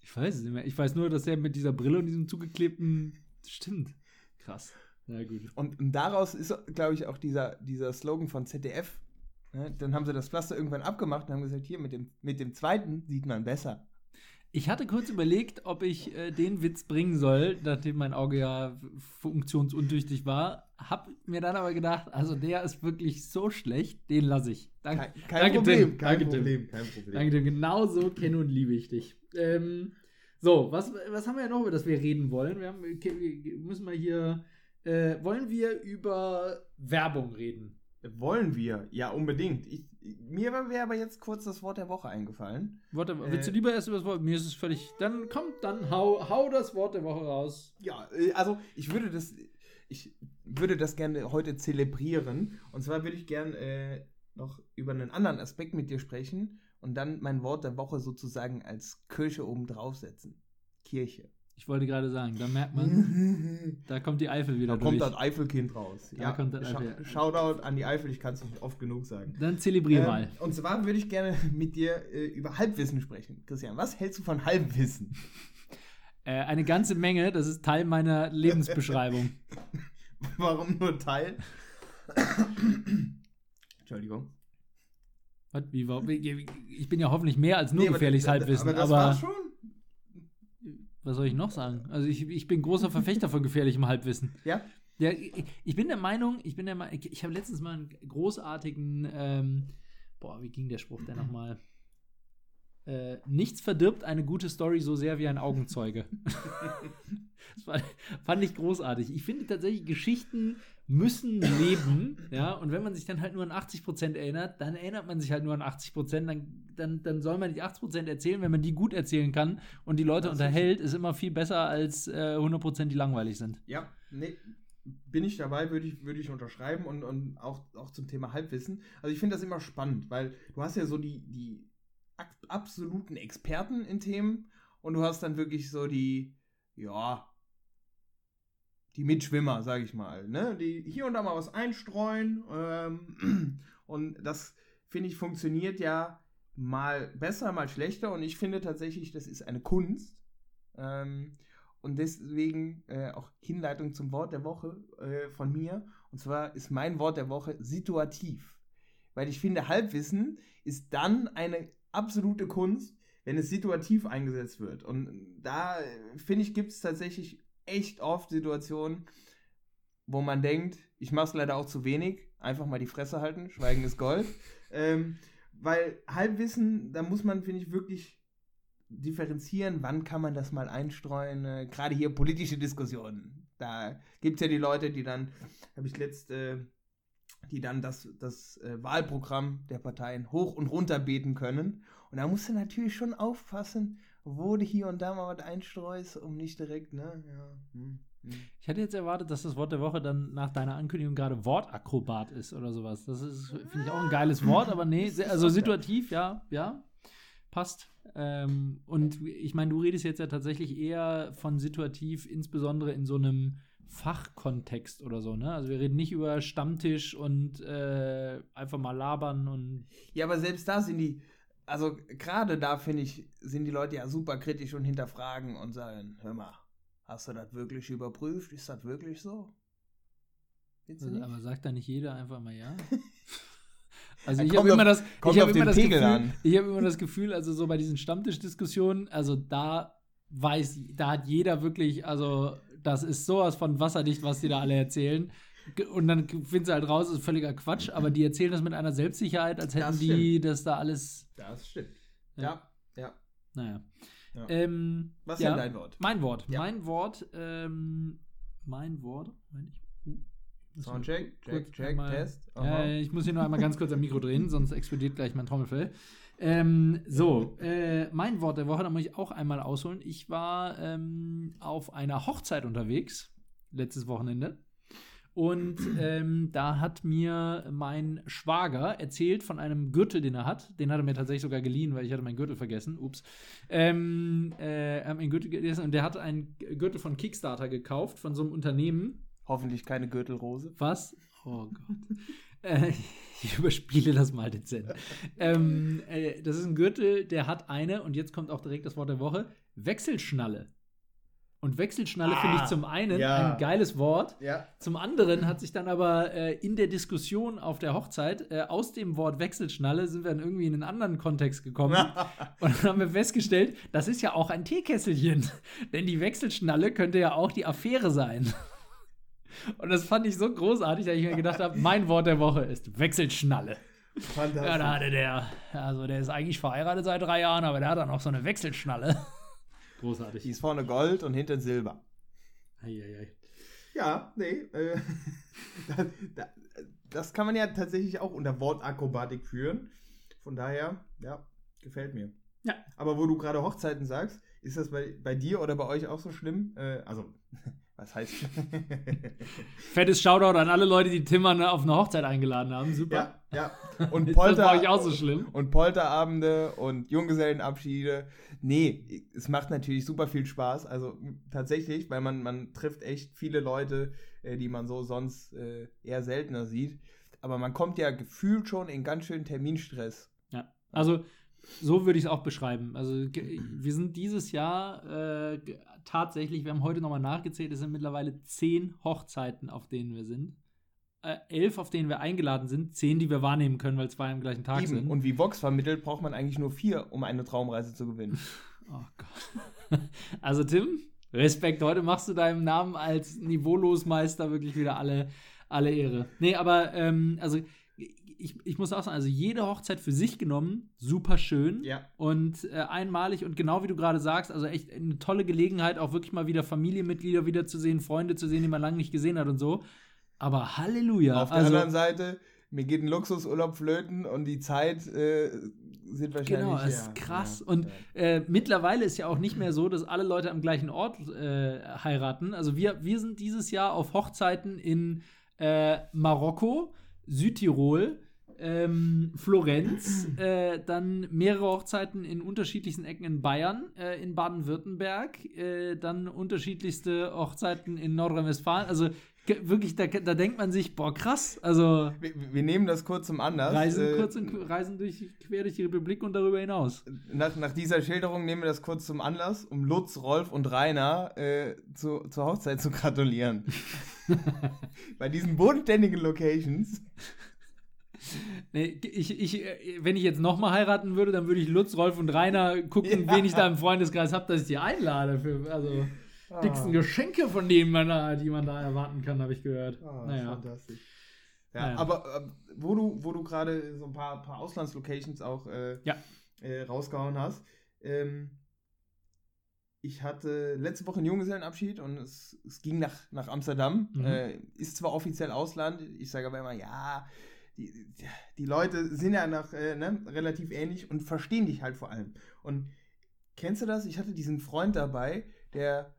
Ich weiß es nicht mehr. Ich weiß nur, dass er mit dieser Brille und diesem zugeklebten. Stimmt. Krass. Na gut. Und, und daraus ist, glaube ich, auch dieser, dieser Slogan von ZDF. Ne? Dann haben sie das Pflaster irgendwann abgemacht und haben gesagt, hier, mit dem, mit dem zweiten sieht man besser. Ich hatte kurz überlegt, ob ich äh, den Witz bringen soll, nachdem mein Auge ja funktionsuntüchtig war. Hab mir dann aber gedacht, also der ist wirklich so schlecht, den lasse ich. Danke, Kein, kein danke, Problem, Tim. kein danke, Problem, kein Problem. Tim. Danke, Tim. Genau so kenne und liebe ich dich. Ähm, so, was, was haben wir noch, über das wir reden wollen? Wir, haben, wir müssen mal hier. Äh, wollen wir über Werbung reden? Wollen wir? Ja, unbedingt. Ich, mir wäre aber jetzt kurz das Wort der Woche eingefallen. Warte, Äh, willst du lieber erst über das Wort? Mir ist es völlig. Dann kommt, dann hau, hau das Wort der Woche raus. Ja, äh, also ich würde das, ich würde das gerne heute zelebrieren. Und zwar würde ich gerne äh, noch über einen anderen Aspekt mit dir sprechen und dann mein Wort der Woche sozusagen als Kirche oben draufsetzen. Kirche. Ich wollte gerade sagen, da merkt man, da kommt die Eifel wieder Da kommt durch. das Eifelkind raus. Da kommt das Eifel- Shoutout an die Eifel, ich kann es nicht oft genug sagen. Dann zelebrier Ähm, mal. und zwar würde ich gerne mit dir äh, über Halbwissen sprechen. Christian, was hältst du von Halbwissen? Äh, eine ganze Menge, das ist Teil meiner Lebensbeschreibung. Warum nur Teil? Entschuldigung. Was, wie, warum- wie- ich bin ja hoffentlich mehr als nur Nee, gefährliches da- da- Halbwissen, Aber das aber, war's schon. Was soll ich noch sagen? Also ich, ich bin großer Verfechter von gefährlichem Halbwissen. Ja? Ja, ich, ich bin der Meinung, ich bin der Meinung, ich, ich habe letztens mal einen großartigen, ähm, boah, wie ging der Spruch denn nochmal? äh, nichts verdirbt eine gute Story so sehr wie ein Augenzeuge. das fand ich großartig. Ich finde tatsächlich, Geschichten müssen leben, ja, und wenn man sich dann halt nur an 80% erinnert, dann erinnert man sich halt nur an 80%, dann, dann, dann soll man die 80% erzählen, wenn man die gut erzählen kann und die Leute unterhält, ist immer viel besser als äh, 100%, die langweilig sind. Ja, nee, bin ich dabei, würde ich, würd ich unterschreiben und, und auch, auch zum Thema Halbwissen. Also ich finde das immer spannend, weil du hast ja so die, die absoluten Experten in Themen und du hast dann wirklich so die, ja, die Mitschwimmer, sag ich mal, ne? die hier und da mal was einstreuen. Ähm, und das, finde ich, funktioniert ja mal besser, mal schlechter. Und ich finde tatsächlich, das ist eine Kunst. Ähm, und deswegen äh, auch Hinleitung zum Wort der Woche äh, von mir. Und zwar ist mein Wort der Woche situativ. Weil ich finde, Halbwissen ist dann eine absolute Kunst, wenn es situativ eingesetzt wird. Und da, äh, finde ich, gibt es tatsächlich echt oft Situationen, wo man denkt, ich mache es leider auch zu wenig, einfach mal die Fresse halten, Schweigen ist Gold. ähm, weil Halbwissen, da muss man, finde ich, wirklich differenzieren, wann kann man das mal einstreuen. Äh, Gerade hier politische Diskussionen. Da gibt es ja die Leute, die dann, habe ich letzte, äh, die dann das, das äh, Wahlprogramm der Parteien hoch und runter beten können. Und da musst du natürlich schon aufpassen, wo du hier und da mal was einstreust, um nicht direkt, ne? Ja. Hm, hm. Ich hätte jetzt erwartet, dass das Wort der Woche dann nach deiner Ankündigung gerade Wortakrobat ist oder sowas. Das ist, finde ich, auch ein geiles Wort, aber nee, also situativ, ja, ja, passt. Ähm, und ich meine, du redest jetzt ja tatsächlich eher von situativ, insbesondere in so einem Fachkontext oder so, ne? Also wir reden nicht über Stammtisch und äh, einfach mal labern und. Ja, aber selbst da sind die, also gerade da finde ich, sind die Leute ja super kritisch und hinterfragen und sagen, hör mal, hast du das wirklich überprüft? Ist das wirklich so? Also, aber sagt da nicht jeder einfach mal ja? Also ich habe immer das, ich habe immer das Gefühl, an. ich habe immer das Gefühl, also so bei diesen Stammtischdiskussionen, also da weiß, da hat jeder wirklich, also das ist sowas von wasserdicht, was die da alle erzählen. Und dann findest du halt raus, das ist völliger Quatsch, aber die erzählen das mit einer Selbstsicherheit, als hätten das die das da alles. Das stimmt. Ja, ja. Naja. Ja. Ähm, Was ist ja, denn dein Wort? Mein Wort. Ja. Mein Wort, ähm, mein Wort. Moment, ich, uh, Soundcheck, check, check, mal, Test. Äh, ich muss hier noch einmal ganz kurz am Mikro drehen, sonst explodiert gleich mein Trommelfell. Ähm, so, äh, mein Wort der Woche, da muss ich auch einmal ausholen. Ich war ähm, auf einer Hochzeit unterwegs, letztes Wochenende. Und ähm, da hat mir mein Schwager erzählt von einem Gürtel, den er hat. Den hat er mir tatsächlich sogar geliehen, weil ich hatte meinen Gürtel vergessen. Ups. Ähm, äh, einen Gürtel gegessen und der hat einen Gürtel von Kickstarter gekauft, von so einem Unternehmen. Hoffentlich keine Gürtelrose. Was? Oh Gott. äh, ich überspiele das mal dezent. ähm, äh, das ist ein Gürtel, der hat eine, und jetzt kommt auch direkt das Wort der Woche, Wechselschnalle. Und Wechselschnalle ah, finde ich zum einen ja. ein geiles Wort. Ja. Zum anderen hat sich dann aber äh, in der Diskussion auf der Hochzeit äh, aus dem Wort Wechselschnalle sind wir dann irgendwie in einen anderen Kontext gekommen. und dann haben wir festgestellt, das ist ja auch ein Teekesselchen. Denn die Wechselschnalle könnte ja auch die Affäre sein. und das fand ich so großartig, dass ich mir gedacht habe, mein Wort der Woche ist Wechselschnalle. Fantastisch. Ja, da hatte der, also der ist eigentlich verheiratet seit drei Jahren, aber der hat dann auch so eine Wechselschnalle. Großartig. Die ist vorne Gold und hinten Silber. Eieiei. Ja, nee. Äh, da, da, das kann man ja tatsächlich auch unter Wortakrobatik führen. Von daher, ja, gefällt mir. Ja. Aber wo du gerade Hochzeiten sagst, ist das bei, bei dir oder bei euch auch so schlimm? Äh, also, was heißt Fettes Shoutout an alle Leute, die Tim auf eine Hochzeit eingeladen haben. Super. Ja, ja. Und Polter, das war ich auch so schlimm. Und Polterabende und Junggesellenabschiede. Nee, es macht natürlich super viel Spaß. Also tatsächlich, weil man, man trifft echt viele Leute, äh, die man so sonst äh, eher seltener sieht. Aber man kommt ja gefühlt schon in ganz schönen Terminstress. Ja, also so würde ich es auch beschreiben. Also wir sind dieses Jahr äh, tatsächlich, wir haben heute nochmal nachgezählt, es sind mittlerweile zehn Hochzeiten, auf denen wir sind. Äh, elf, auf denen wir eingeladen sind, zehn, die wir wahrnehmen können, weil zwei am gleichen Tag Eben. sind. Und wie Vox vermittelt, braucht man eigentlich nur vier, um eine Traumreise zu gewinnen. Oh Gott. Also Tim, Respekt, heute machst du deinem Namen als Niveaulosmeister wirklich wieder alle, alle Ehre. Nee, aber ähm, also ich, ich muss auch sagen, also jede Hochzeit für sich genommen, super schön Ja. und äh, einmalig und genau wie du gerade sagst, also echt eine tolle Gelegenheit, auch wirklich mal wieder Familienmitglieder wiederzusehen, Freunde zu sehen, die man lange nicht gesehen hat und so. Aber Halleluja. Auf der also, anderen Seite, mir geht ein Luxusurlaub flöten und die Zeit äh, sind wahrscheinlich. Genau, ja, ist krass. Ja, und ja. äh, mittlerweile ist ja auch nicht mehr so, dass alle Leute am gleichen Ort äh, heiraten. Also wir, wir sind dieses Jahr auf Hochzeiten in äh, Marokko, Südtirol, ähm, Florenz, äh, dann mehrere Hochzeiten in unterschiedlichsten Ecken in Bayern, äh, in Baden-Württemberg, äh, dann unterschiedlichste Hochzeiten in Nordrhein-Westfalen. Also wirklich, da, da denkt man sich, boah, krass. Also wir, wir nehmen das kurz zum Anlass. Reisen äh, kurz und Reisen durch, quer durch die Republik und darüber hinaus. nach, nach dieser Schilderung nehmen wir das kurz zum Anlass, um Lutz, Rolf und Rainer äh, zu, zur Hochzeit zu gratulieren. Bei diesen bodenständigen Locations. Nee, ich, ich, wenn ich jetzt nochmal heiraten würde, dann würde ich Lutz, Rolf und Rainer gucken, Ja. wen ich da im Freundeskreis habe, dass ich die einlade. Für, also, Ah. dicksten Geschenke von denen, man da, die man da erwarten kann, habe ich gehört. Ah, naja. fantastisch. Ja, Naja. aber äh, wo du, wo du gerade so ein paar, paar Auslandslocations auch äh, Ja. äh, rausgehauen hast, ähm, ich hatte letzte Woche einen Junggesellenabschied und es, es ging nach, nach Amsterdam. Mhm. Äh, ist zwar offiziell Ausland, ich sage aber immer, ja, die, die Leute sind ja noch äh, ne, relativ ähnlich und verstehen dich halt vor allem. Und kennst du das? Ich hatte diesen Freund dabei, der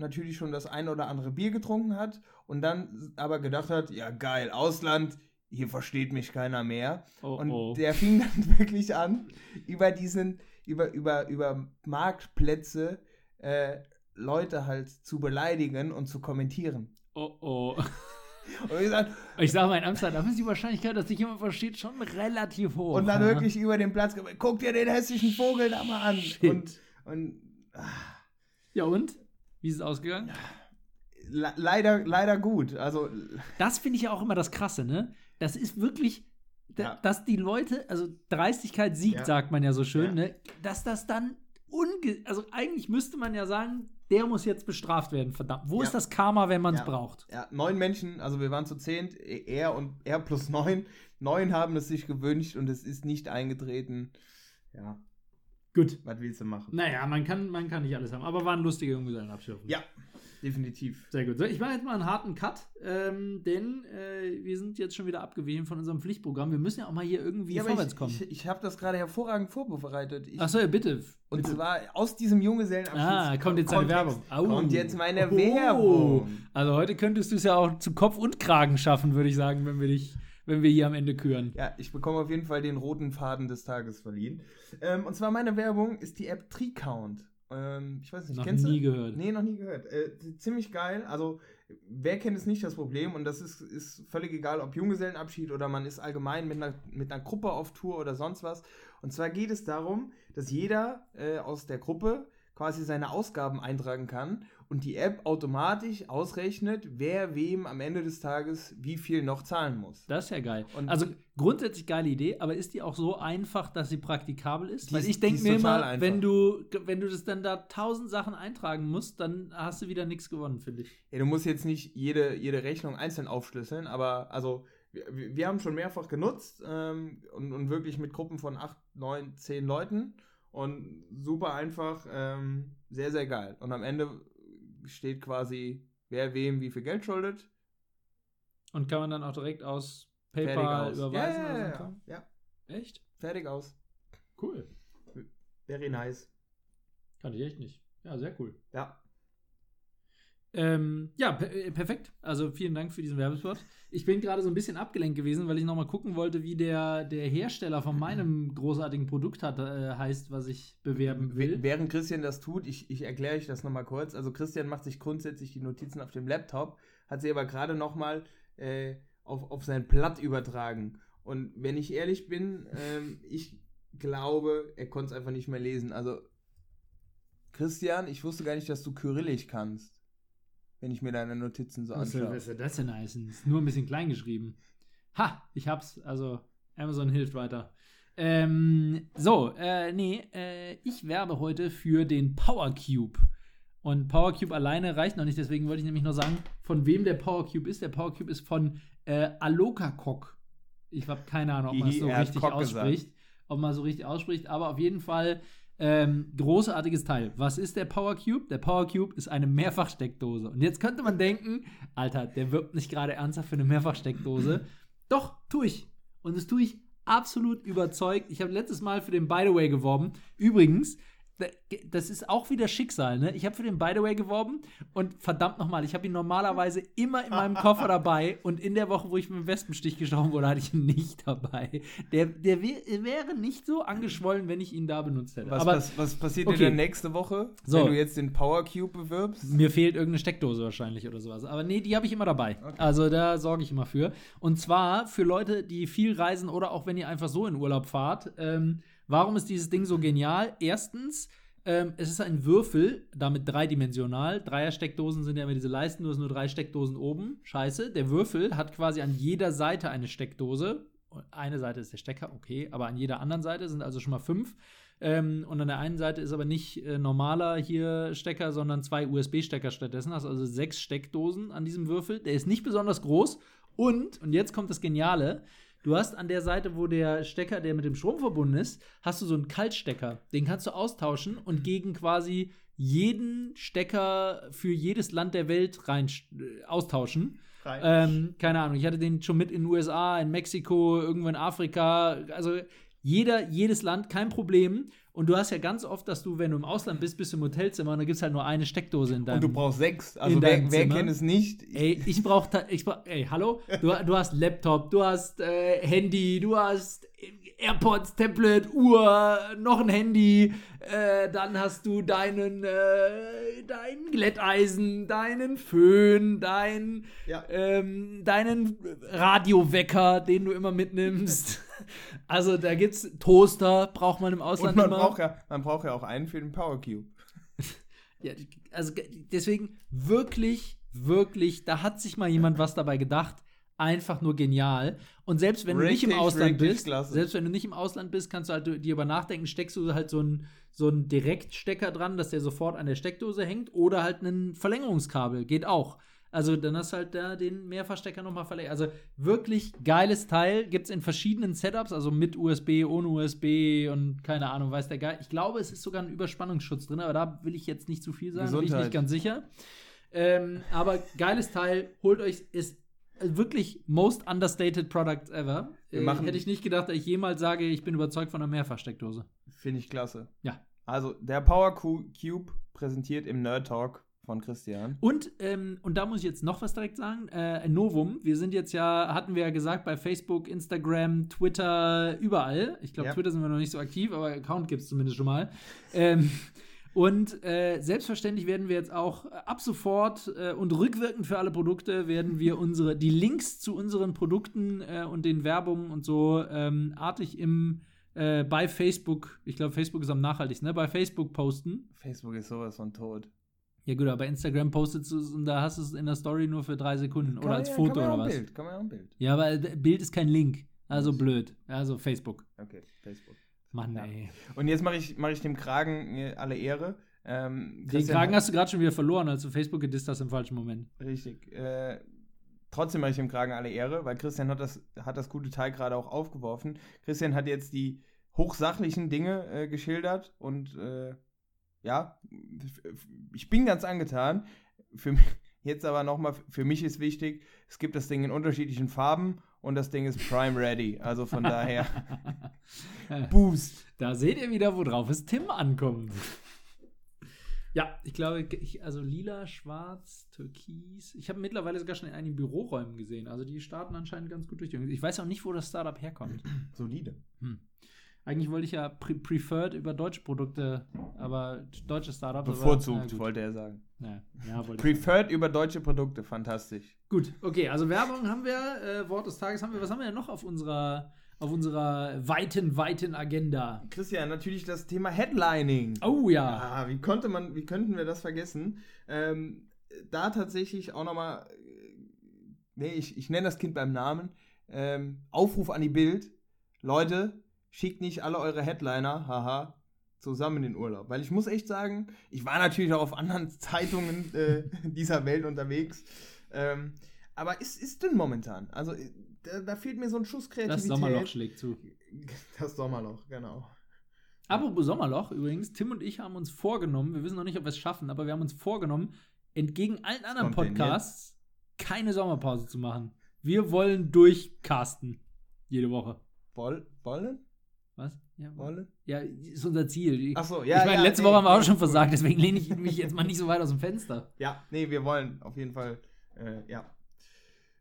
natürlich schon das ein oder andere Bier getrunken hat und dann aber gedacht hat, ja geil, Ausland, hier versteht mich keiner mehr. Oh, Und oh. der fing dann wirklich an, über diesen, über, über, über Marktplätze äh, Leute halt zu beleidigen und zu kommentieren. oh, oh. Gesagt, Ich sage mal, in Amsterdam ist die Wahrscheinlichkeit, dass dich jemand versteht, schon relativ hoch. und dann ja. wirklich über den Platz, guck dir den hässlichen Vogel da mal an. Shit. Und, und ah, Ja, und? Wie ist es ausgegangen? le leider, leider gut. Also, Das finde ich ja auch immer das Krasse, ne? Das ist wirklich, da, Ja. dass die Leute, also Dreistigkeit siegt, Ja. sagt man ja so schön, Ja. ne? Dass das dann unge also eigentlich müsste man ja sagen, der muss jetzt bestraft werden, verdammt. Wo Ja. ist das Karma, wenn man es Ja. braucht? ja, neun Menschen, also wir waren zu zehnt, er und er plus neun. Neun haben es sich gewünscht und es ist nicht eingetreten. Ja, Gut. was willst du machen? Naja, man kann, man kann nicht alles haben, aber war ein lustiger Junggesellenabschied. Ja, definitiv. Sehr gut. So, ich mache jetzt mal einen harten Cut, ähm, denn äh, wir sind jetzt schon wieder abgewichen von unserem Pflichtprogramm. Wir müssen ja auch mal hier irgendwie Ja, vorwärts ich, kommen. Ich, ich habe das gerade hervorragend vorbereitet. Ich, Achso, ja, bitte. und bitte. zwar aus diesem Junggesellenabschied. Ah, kommt jetzt deine Werbung. Au. Kommt jetzt meine Oh. Werbung. Also heute könntest du es ja auch zu Kopf und Kragen schaffen, würde ich sagen, wenn wir dich, wenn wir hier am Ende küren. Ja, ich bekomme auf jeden Fall den roten Faden des Tages verliehen. Ähm, und zwar meine Werbung ist die App Tricount. Ähm, ich weiß nicht, Noch kennst nie du? gehört. Nee, noch nie gehört. Äh, ziemlich geil. Also, wer kennt es nicht, das Problem? Und das ist, ist völlig egal, ob Junggesellenabschied oder man ist allgemein mit einer, mit einer Gruppe auf Tour oder sonst was. Und zwar geht es darum, dass jeder äh, aus der Gruppe quasi seine Ausgaben eintragen kann und die App automatisch ausrechnet, wer wem am Ende des Tages wie viel noch zahlen muss. Das ist ja geil. Und- also grundsätzlich geile Idee, aber ist die auch so einfach, dass sie praktikabel ist? Weil ich denke mir immer, einfach. wenn du, wenn du das dann da tausend Sachen eintragen musst, dann hast du wieder nichts gewonnen, finde ich. Ja, du musst jetzt nicht jede, jede Rechnung einzeln aufschlüsseln, aber also wir, wir haben schon mehrfach genutzt ähm, und, und wirklich mit Gruppen von 8, 9, 10 Leuten und super einfach, ähm, sehr, sehr geil. Und am Ende steht quasi, wer wem wie viel Geld schuldet. Und kann man dann auch direkt aus PayPal aus. überweisen ja, oder so? ja, ja, Kram? ja, Echt? fertig aus. Cool. Very nice. Kann ich echt nicht. Ja, sehr cool. Ja. Ähm, ja, per äh, perfekt. Also vielen Dank für diesen Werbespot. Ich bin gerade so ein bisschen abgelenkt gewesen, weil ich nochmal gucken wollte, wie der, der Hersteller von meinem großartigen Produkt hat, äh, heißt, was ich bewerben will. Während Christian das tut, ich, ich erkläre euch das nochmal kurz. Also Christian macht sich grundsätzlich die Notizen auf dem Laptop, hat sie aber gerade nochmal äh, auf, auf sein Blatt übertragen. Und wenn ich ehrlich bin, ähm, ich glaube, er konnte es einfach nicht mehr lesen. Also Christian, ich wusste gar nicht, dass du Kyrillisch kannst. Wenn ich mir deine Notizen so anschaue. was soll das denn heißen? Ist nur ein bisschen klein geschrieben. Ha, ich hab's. Also, Amazon hilft weiter. Ähm, so, äh, nee, äh, ich werbe heute für den Power Cube. Und Power Cube alleine reicht noch nicht, deswegen wollte ich nämlich nur sagen, von wem der Power Cube ist. Der Power Cube ist von äh, Aloka Cock. Ich habe keine Ahnung, ob man es so richtig ausspricht. Ob man so richtig ausspricht, aber auf jeden Fall ähm, großartiges Teil. Was ist der Power Cube? Der Power Cube ist eine Mehrfachsteckdose. Und jetzt könnte man denken, Alter, der wirbt nicht gerade ernsthaft für eine Mehrfachsteckdose. Doch, tue ich. Und das tue ich absolut überzeugt. Ich habe letztes Mal für den By the Way geworben. Übrigens, das ist auch wieder Schicksal, ne? Ich habe für den By the Way geworben und verdammt nochmal, ich habe ihn normalerweise immer in meinem Koffer dabei und in der Woche, wo ich mit dem Wespenstich gestochen wurde, hatte ich ihn nicht dabei. Der, der wär, wäre nicht so angeschwollen, wenn ich ihn da benutzt hätte. Was, Aber was, was passiert okay. dir denn nächste Woche, So. wenn du jetzt den Power Cube bewirbst? Mir fehlt irgendeine Steckdose wahrscheinlich oder sowas. Aber nee, die habe ich immer dabei. Also da sorge ich immer für. Und zwar für Leute, die viel reisen oder auch wenn ihr einfach so in Urlaub fahrt. Ähm, warum ist dieses Ding so genial? Erstens, ähm, es ist ein Würfel, damit dreidimensional. Dreier-Steckdosen sind ja immer diese Leisten, du hast nur drei Steckdosen oben. Scheiße. Der Würfel hat quasi an jeder Seite eine Steckdose. Eine Seite ist der Stecker, okay, aber an jeder anderen Seite sind also schon mal fünf. Ähm, und an der einen Seite ist aber nicht äh, normaler hier Stecker, sondern zwei USB-Stecker stattdessen. Hast also sechs Steckdosen an diesem Würfel. Der ist nicht besonders groß. Und, und jetzt kommt das Geniale, du hast an der Seite, wo der Stecker, der mit dem Strom verbunden ist, hast du so einen Kaltstecker. Den kannst du austauschen und gegen quasi jeden Stecker für jedes Land der Welt rein äh, austauschen. Ähm, keine Ahnung, ich hatte den schon mit in den USA, in Mexiko, irgendwo in Afrika. Also jeder, jedes Land, kein Problem. Und du hast ja ganz oft, dass du, wenn du im Ausland bist, bist du im Hotelzimmer und da gibt es halt nur eine Steckdose in deinem Und du brauchst sechs. Also wer, wer kennt es nicht? Ey, ich brauch, ich brauch, ey, hallo? Du, du hast Laptop, du hast äh, Handy, du hast AirPods, Tablet, Uhr, noch ein Handy, äh, dann hast du deinen, äh, dein Glätteisen, deinen Föhn, dein, Ja. ähm, deinen Radiowecker, den du immer mitnimmst. Also da gibt's Toaster, braucht man im Ausland Und man immer. braucht, ja, man braucht ja auch einen für den Power Cube. Ja, also ge- deswegen wirklich, wirklich, da hat sich mal jemand was dabei gedacht. Einfach nur genial. Und selbst wenn du nicht im Richtig, Ausland richtig bist, klasse. selbst wenn du nicht im Ausland bist, kannst du halt dir über nachdenken, steckst du halt so einen so einen Direktstecker dran, dass der sofort an der Steckdose hängt oder halt ein Verlängerungskabel, geht auch. Also dann hast du halt da den Mehrfachstecker nochmal verlängert. Also wirklich geiles Teil, gibt es in verschiedenen Setups, also mit USB, ohne USB und keine Ahnung, weiß der Geil. Ich glaube, es ist sogar ein Überspannungsschutz drin, aber da will ich jetzt nicht zu viel sagen, bin ich Gesundheit. nicht ganz sicher. Ähm, aber geiles Teil, holt euch, ist wirklich most understated product ever. Wir Äh, machen- hätte ich nicht gedacht, dass ich jemals sage, ich bin überzeugt von einer Mehrfachsteckdose. Finde ich klasse. Ja. Also, der Power Cu- Cube präsentiert im Nerd Talk von Christian. Und, ähm, und da muss ich jetzt noch was direkt sagen. Äh, ein Novum. Wir sind jetzt ja, hatten wir ja gesagt, bei Facebook, Instagram, Twitter, überall. Ich glaube, Ja. Twitter sind wir noch nicht so aktiv, aber Account gibt es zumindest schon mal. Ähm, und äh, selbstverständlich werden wir jetzt auch äh, ab sofort äh, und rückwirkend für alle Produkte werden wir unsere, die Links zu unseren Produkten äh, und den Werbungen und so ähm, artig im äh, bei Facebook, ich glaube, Facebook ist am nachhaltigsten, ne? bei Facebook posten. Facebook ist sowas von tot. Ja gut, aber bei Instagram postest du es und da hast du es in der Story nur für drei Sekunden Kann oder als ja- Foto kann man oder auch ein was. Bild, kann man ja auch ein Bild. Ja, aber Bild ist kein Link. Also blöd. Also Facebook. Okay, Facebook. Mann, Ja. ey. Und jetzt mache ich, mach ich dem Kragen äh, alle Ehre. Ähm, Den Kragen hast du gerade schon wieder verloren, als du Facebook gedisst hast im falschen Moment. Richtig. Äh, trotzdem mache ich dem Kragen alle Ehre, weil Christian hat das, hat das gute Teil gerade auch aufgeworfen. Christian hat jetzt die hochsachlichen Dinge äh, geschildert und äh, ja, ich bin ganz angetan. Für mich, jetzt aber nochmal, für mich ist wichtig, es gibt das Ding in unterschiedlichen Farben und das Ding ist Prime Ready. Also von daher, Boost. da seht ihr wieder, worauf es Tim ankommt. Ja, ich glaube, ich, also lila, schwarz, türkis. Ich habe mittlerweile sogar schon in einigen Büroräumen gesehen. Also die starten anscheinend ganz gut durch. Ich weiß auch nicht, wo das Startup herkommt. Solide. Hm. Eigentlich wollte ich ja pre preferred über deutsche Produkte, aber deutsche Startups. aber- Bevorzugt, na gut. wollte er sagen. Ja, ja, wollte ich Preferred über deutsche Produkte, fantastisch. Gut, okay, also Werbung haben wir, äh, Wort des Tages haben wir. Was haben wir denn noch auf unserer, auf unserer weiten, weiten Agenda? Christian, natürlich das Thema Headlining. Oh ja. Ah, wie konnte man, wie könnten wir das vergessen? Ähm, da tatsächlich auch nochmal, nee, ich, ich nenne das Kind beim Namen, ähm, Aufruf an die Bild. Leute, schickt nicht alle eure Headliner, haha, zusammen in den Urlaub. Weil ich muss echt sagen, ich war natürlich auch auf anderen Zeitungen äh, dieser Welt unterwegs. Ähm, aber ist, ist dünn momentan. Also äh, da, da fehlt mir so ein Schuss Kreativität. Das Sommerloch schlägt zu. Das Sommerloch, genau. Apropos Sommerloch übrigens, Tim und ich haben uns vorgenommen, wir wissen noch nicht, ob wir es schaffen, aber wir haben uns vorgenommen, entgegen allen anderen kommt Podcasts keine Sommerpause zu machen. Wir wollen durchcasten. Jede Woche. Woll, wollen? Was? Ja, Wollen? ja ist unser Ziel. Ach so, ich ja. meine, ja, letzte nee, Woche haben wir auch schon versagt, deswegen lehne ich mich jetzt mal nicht so weit aus dem Fenster. Ja, nee, wir wollen auf jeden Fall. Äh, ja.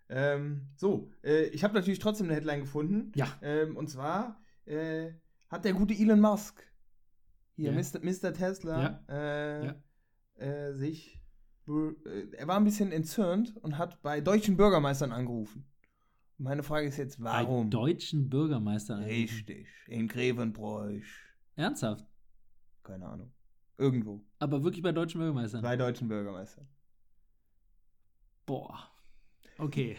Ähm, so, äh, ich habe natürlich trotzdem eine Headline gefunden. Ja. Ähm, und zwar äh, hat der gute Elon Musk, hier, Ja. Mr. Mr. Tesla, Äh, Ja. Äh, sich. Äh, er war ein bisschen entzürnt und hat bei deutschen Bürgermeistern angerufen. Meine Frage ist jetzt, warum? Bei deutschen Bürgermeistern. Richtig, in Grevenbroich. Ernsthaft? Keine Ahnung. Irgendwo. Aber wirklich bei deutschen Bürgermeistern? Bei deutschen Bürgermeistern. Boah. Okay.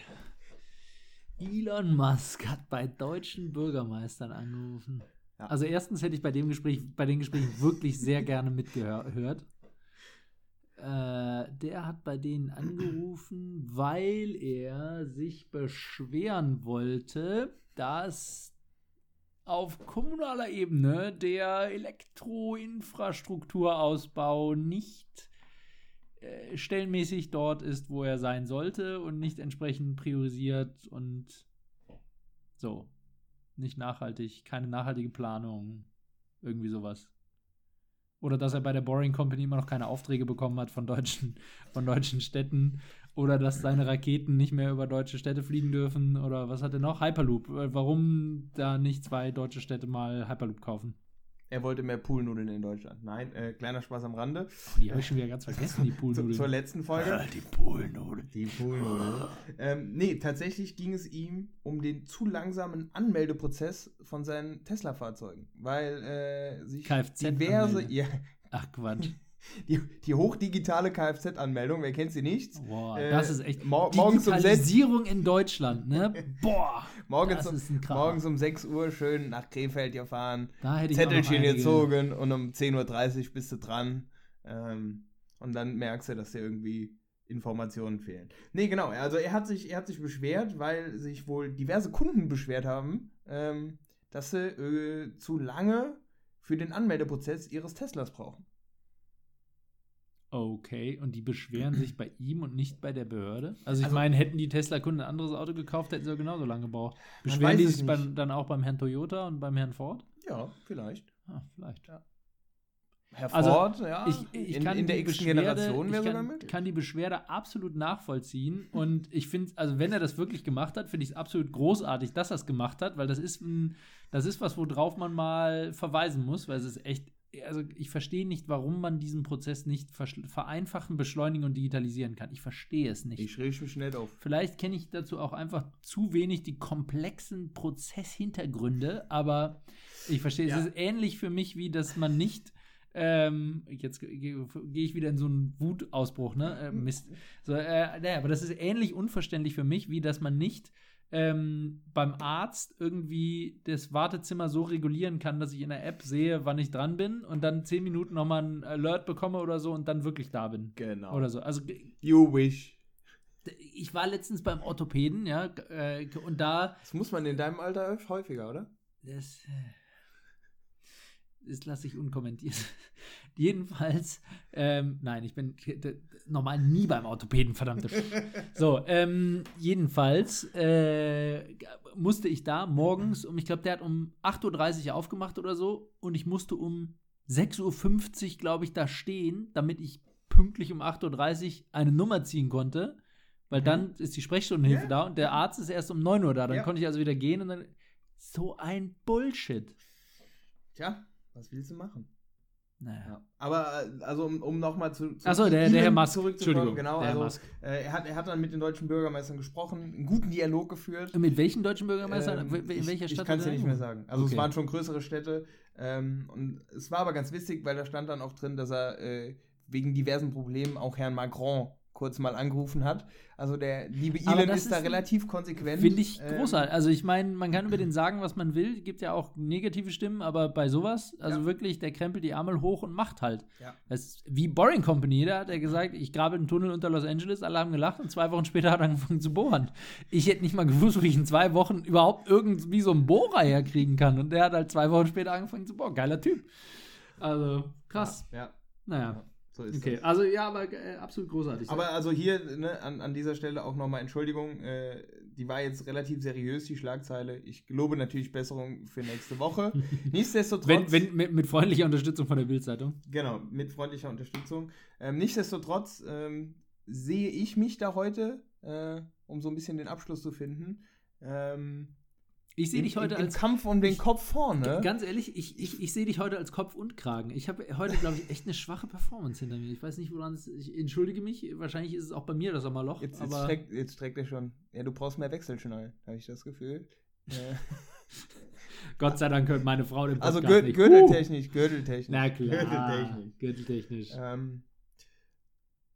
Elon Musk hat bei deutschen Bürgermeistern angerufen. Ja. Also erstens hätte ich bei dem Gespräch, bei den Gesprächen wirklich sehr gerne mitgehört. Äh, der hat bei denen angerufen, weil er sich beschweren wollte, dass auf kommunaler Ebene der Elektroinfrastrukturausbau nicht äh, stellenmäßig dort ist, wo er sein sollte und nicht entsprechend priorisiert und so. Nicht nachhaltig, keine nachhaltige Planung, irgendwie sowas. Oder dass er bei der Boring Company immer noch keine Aufträge bekommen hat von deutschen, von deutschen Städten. Oder dass seine Raketen nicht mehr über deutsche Städte fliegen dürfen. Oder was hat er noch? Hyperloop. Äh, Warum da nicht zwei deutsche Städte mal Hyperloop kaufen? Er wollte mehr Poolnudeln in Deutschland. Nein, äh, kleiner Spaß am Rande. Oh, die habe ich schon wieder ganz vergessen, die Poolnudeln. zur letzten Folge. die Poolnudeln. Die Poolnudeln. ähm, nee, tatsächlich ging es ihm um den zu langsamen Anmeldeprozess von seinen Tesla-Fahrzeugen. Weil äh, sich Kfz diverse. Ja, Ach Quatsch. Die, die hochdigitale Kfz-Anmeldung, wer kennt sie nicht? Boah, Äh, das ist echt. mor- morgens um Digitalisierung in Deutschland, ne? Boah. Morgens, das um, ist ein morgens um 6 Uhr schön nach Krefeld gefahren. Da hätte ich Zettelchen gezogen und um 10.30 Uhr bist du dran. Ähm, und dann merkst du, dass dir irgendwie Informationen fehlen. Nee, genau. Also er hat sich, er hat sich beschwert, weil sich wohl diverse Kunden beschwert haben, ähm, dass sie äh, zu lange für den Anmeldeprozess ihres Teslas brauchen. Okay, und die beschweren sich bei ihm und nicht bei der Behörde? Also ich Also- meine, hätten die Tesla-Kunden ein anderes Auto gekauft, hätten sie genauso lange gebraucht. Beschweren die sich beim, dann auch beim Herrn Toyota und beim Herrn Ford? Ja, vielleicht. Ah, vielleicht. Herr Also, Ford, ja. Ich, ich in, kann in der Beschwerde, Generation ich wäre kann, möglich. kann die Beschwerde absolut nachvollziehen und ich finde, also wenn er das wirklich gemacht hat, finde ich es absolut großartig, dass er es gemacht hat, weil das ist ein, das ist was, worauf man mal verweisen muss, weil es ist echt, also ich verstehe nicht, warum man diesen Prozess nicht vereinfachen, beschleunigen und digitalisieren kann. Ich verstehe es nicht. Ich schrieb mich schnell auf. Vielleicht kenne ich dazu auch einfach zu wenig die komplexen Prozesshintergründe, aber ich verstehe, Ja. es ist ähnlich für mich, wie dass man nicht. Ähm, jetzt gehe gehe ich wieder in so einen Wutausbruch, ne? Äh, Mist. So, äh, naja, aber das ist ähnlich unverständlich für mich, wie dass man nicht ähm, beim Arzt irgendwie das Wartezimmer so regulieren kann, dass ich in der App sehe, wann ich dran bin und dann zehn Minuten nochmal ein Alert bekomme oder so und dann wirklich da bin. Genau. Oder so. Also You wish. ich war letztens beim Orthopäden, ja, äh, und da. Das muss man in deinem Alter häufiger, oder? Das, das lasse ich unkommentiert. Jedenfalls, ähm, nein, ich bin normal nie beim Orthopäden, verdammte. so, ähm, jedenfalls äh, musste ich da morgens um, ich glaube, der hat um 8.30 Uhr aufgemacht oder so, und ich musste um 6.50 Uhr, glaube ich, da stehen, damit ich pünktlich um 8.30 Uhr eine Nummer ziehen konnte. Weil Mhm. dann ist die Sprechstundenhilfe Ja. da und der Arzt ist erst um 9 Uhr da. Dann Ja. konnte ich also wieder gehen und dann. So ein Bullshit. Tja, was willst du machen? Naja. Ja. Aber äh, also um, um nochmal zu, zu Achso, der, der Herr Musk. zurückzukommen, Entschuldigung, genau, der also äh, er, hat, er hat dann mit den deutschen Bürgermeistern gesprochen, einen guten Dialog geführt. Mit welchen deutschen Bürgermeistern? Ähm, in ich, welcher Stadt? Ich kann es ja nicht mehr sagen. Also Okay. es waren schon größere Städte. Ähm, und es war aber ganz witzig, weil da stand dann auch drin, dass er äh, wegen diversen Problemen auch Herrn Macron kurz mal angerufen hat. Also der liebe Elon ist, ist da relativ konsequent. Finde ich Ähm, großartig. Also ich meine, man kann über den sagen, was man will. Gibt ja auch negative Stimmen, aber bei sowas, also Ja. wirklich, der krempelt die Ärmel hoch und macht halt. Ja. Das ist wie Boring Company, da hat er gesagt, ich grabe einen Tunnel unter Los Angeles, alle haben gelacht und zwei Wochen später hat er angefangen zu bohren. Ich hätte nicht mal gewusst, wie ich in zwei Wochen überhaupt irgendwie so einen Bohrer herkriegen kann. Und der hat halt zwei Wochen später angefangen zu bohren. Geiler Typ. Also, krass. Ja, Naja. So ist Okay, das. also ja, aber äh, absolut großartig. Aber also hier ne, an, an dieser Stelle auch nochmal Entschuldigung, äh, die war jetzt relativ seriös, die Schlagzeile. Ich gelobe natürlich Besserung für nächste Woche. Nichtsdestotrotz. wenn, wenn mit, mit freundlicher Unterstützung von der Bildzeitung. Genau, mit freundlicher Unterstützung. Ähm, nichtsdestotrotz ähm, sehe ich mich da heute, äh, um so ein bisschen den Abschluss zu finden. Ähm, Ich sehe dich heute im, als im Kampf um den ich- Kopf vorne. Ganz ehrlich, ich, ich, ich sehe dich heute als Kopf und Kragen. Ich habe heute, glaube ich, echt eine schwache Performance hinter mir. Ich weiß nicht, woran es Ich entschuldige mich. Wahrscheinlich ist es auch bei mir das Sommerloch. Jetzt, jetzt, aber streckt, jetzt streckt er schon. Ja, du brauchst mehr Wechselschnallen, habe ich das Gefühl. Gott sei Dank hört meine Frau den Podcast also Gür nicht. Gürteltechnisch, Gürteltechnisch. Uh, na klar. Gürteltechnisch. Gürteltechnisch. Ähm,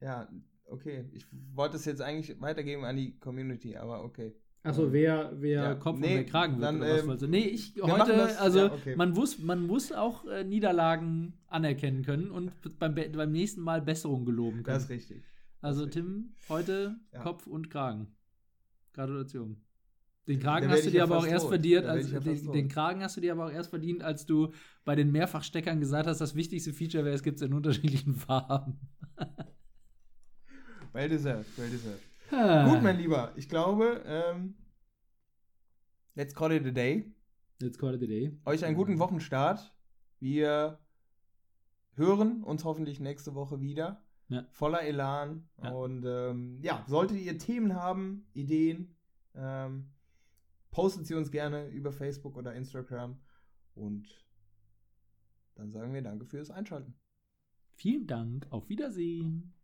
ja, okay. Ich wollte es jetzt eigentlich weitergeben an die Community, aber okay. Achso, wer, wer Ja, Kopf nee, und wer Kragen wird. dann, oder was ähm, du? nee, ich heute, das- also ja, okay. man, muss, man muss auch äh, Niederlagen anerkennen können und beim, be- beim nächsten Mal Besserung geloben können. Das ist richtig. Also ist Tim, heute Ja. Kopf und Kragen. Gratulation. Den Kragen hast du dir ja aber auch erst tot. verdient, als den, den Kragen hast du dir aber auch erst verdient, als du bei den Mehrfachsteckern gesagt hast, das wichtigste Feature wäre, es gibt es in unterschiedlichen Farben. Well deserved, well deserved. Ah. Gut, mein Lieber, ich glaube, ähm, let's call it a day. Let's call it a day. Euch einen guten Wochenstart. Wir hören uns hoffentlich nächste Woche wieder. Ja. Voller Elan. Ja. Und ähm, ja, solltet ihr Themen haben, Ideen, ähm, postet sie uns gerne über Facebook oder Instagram. Und dann sagen wir Danke fürs Einschalten. Vielen Dank. Auf Wiedersehen.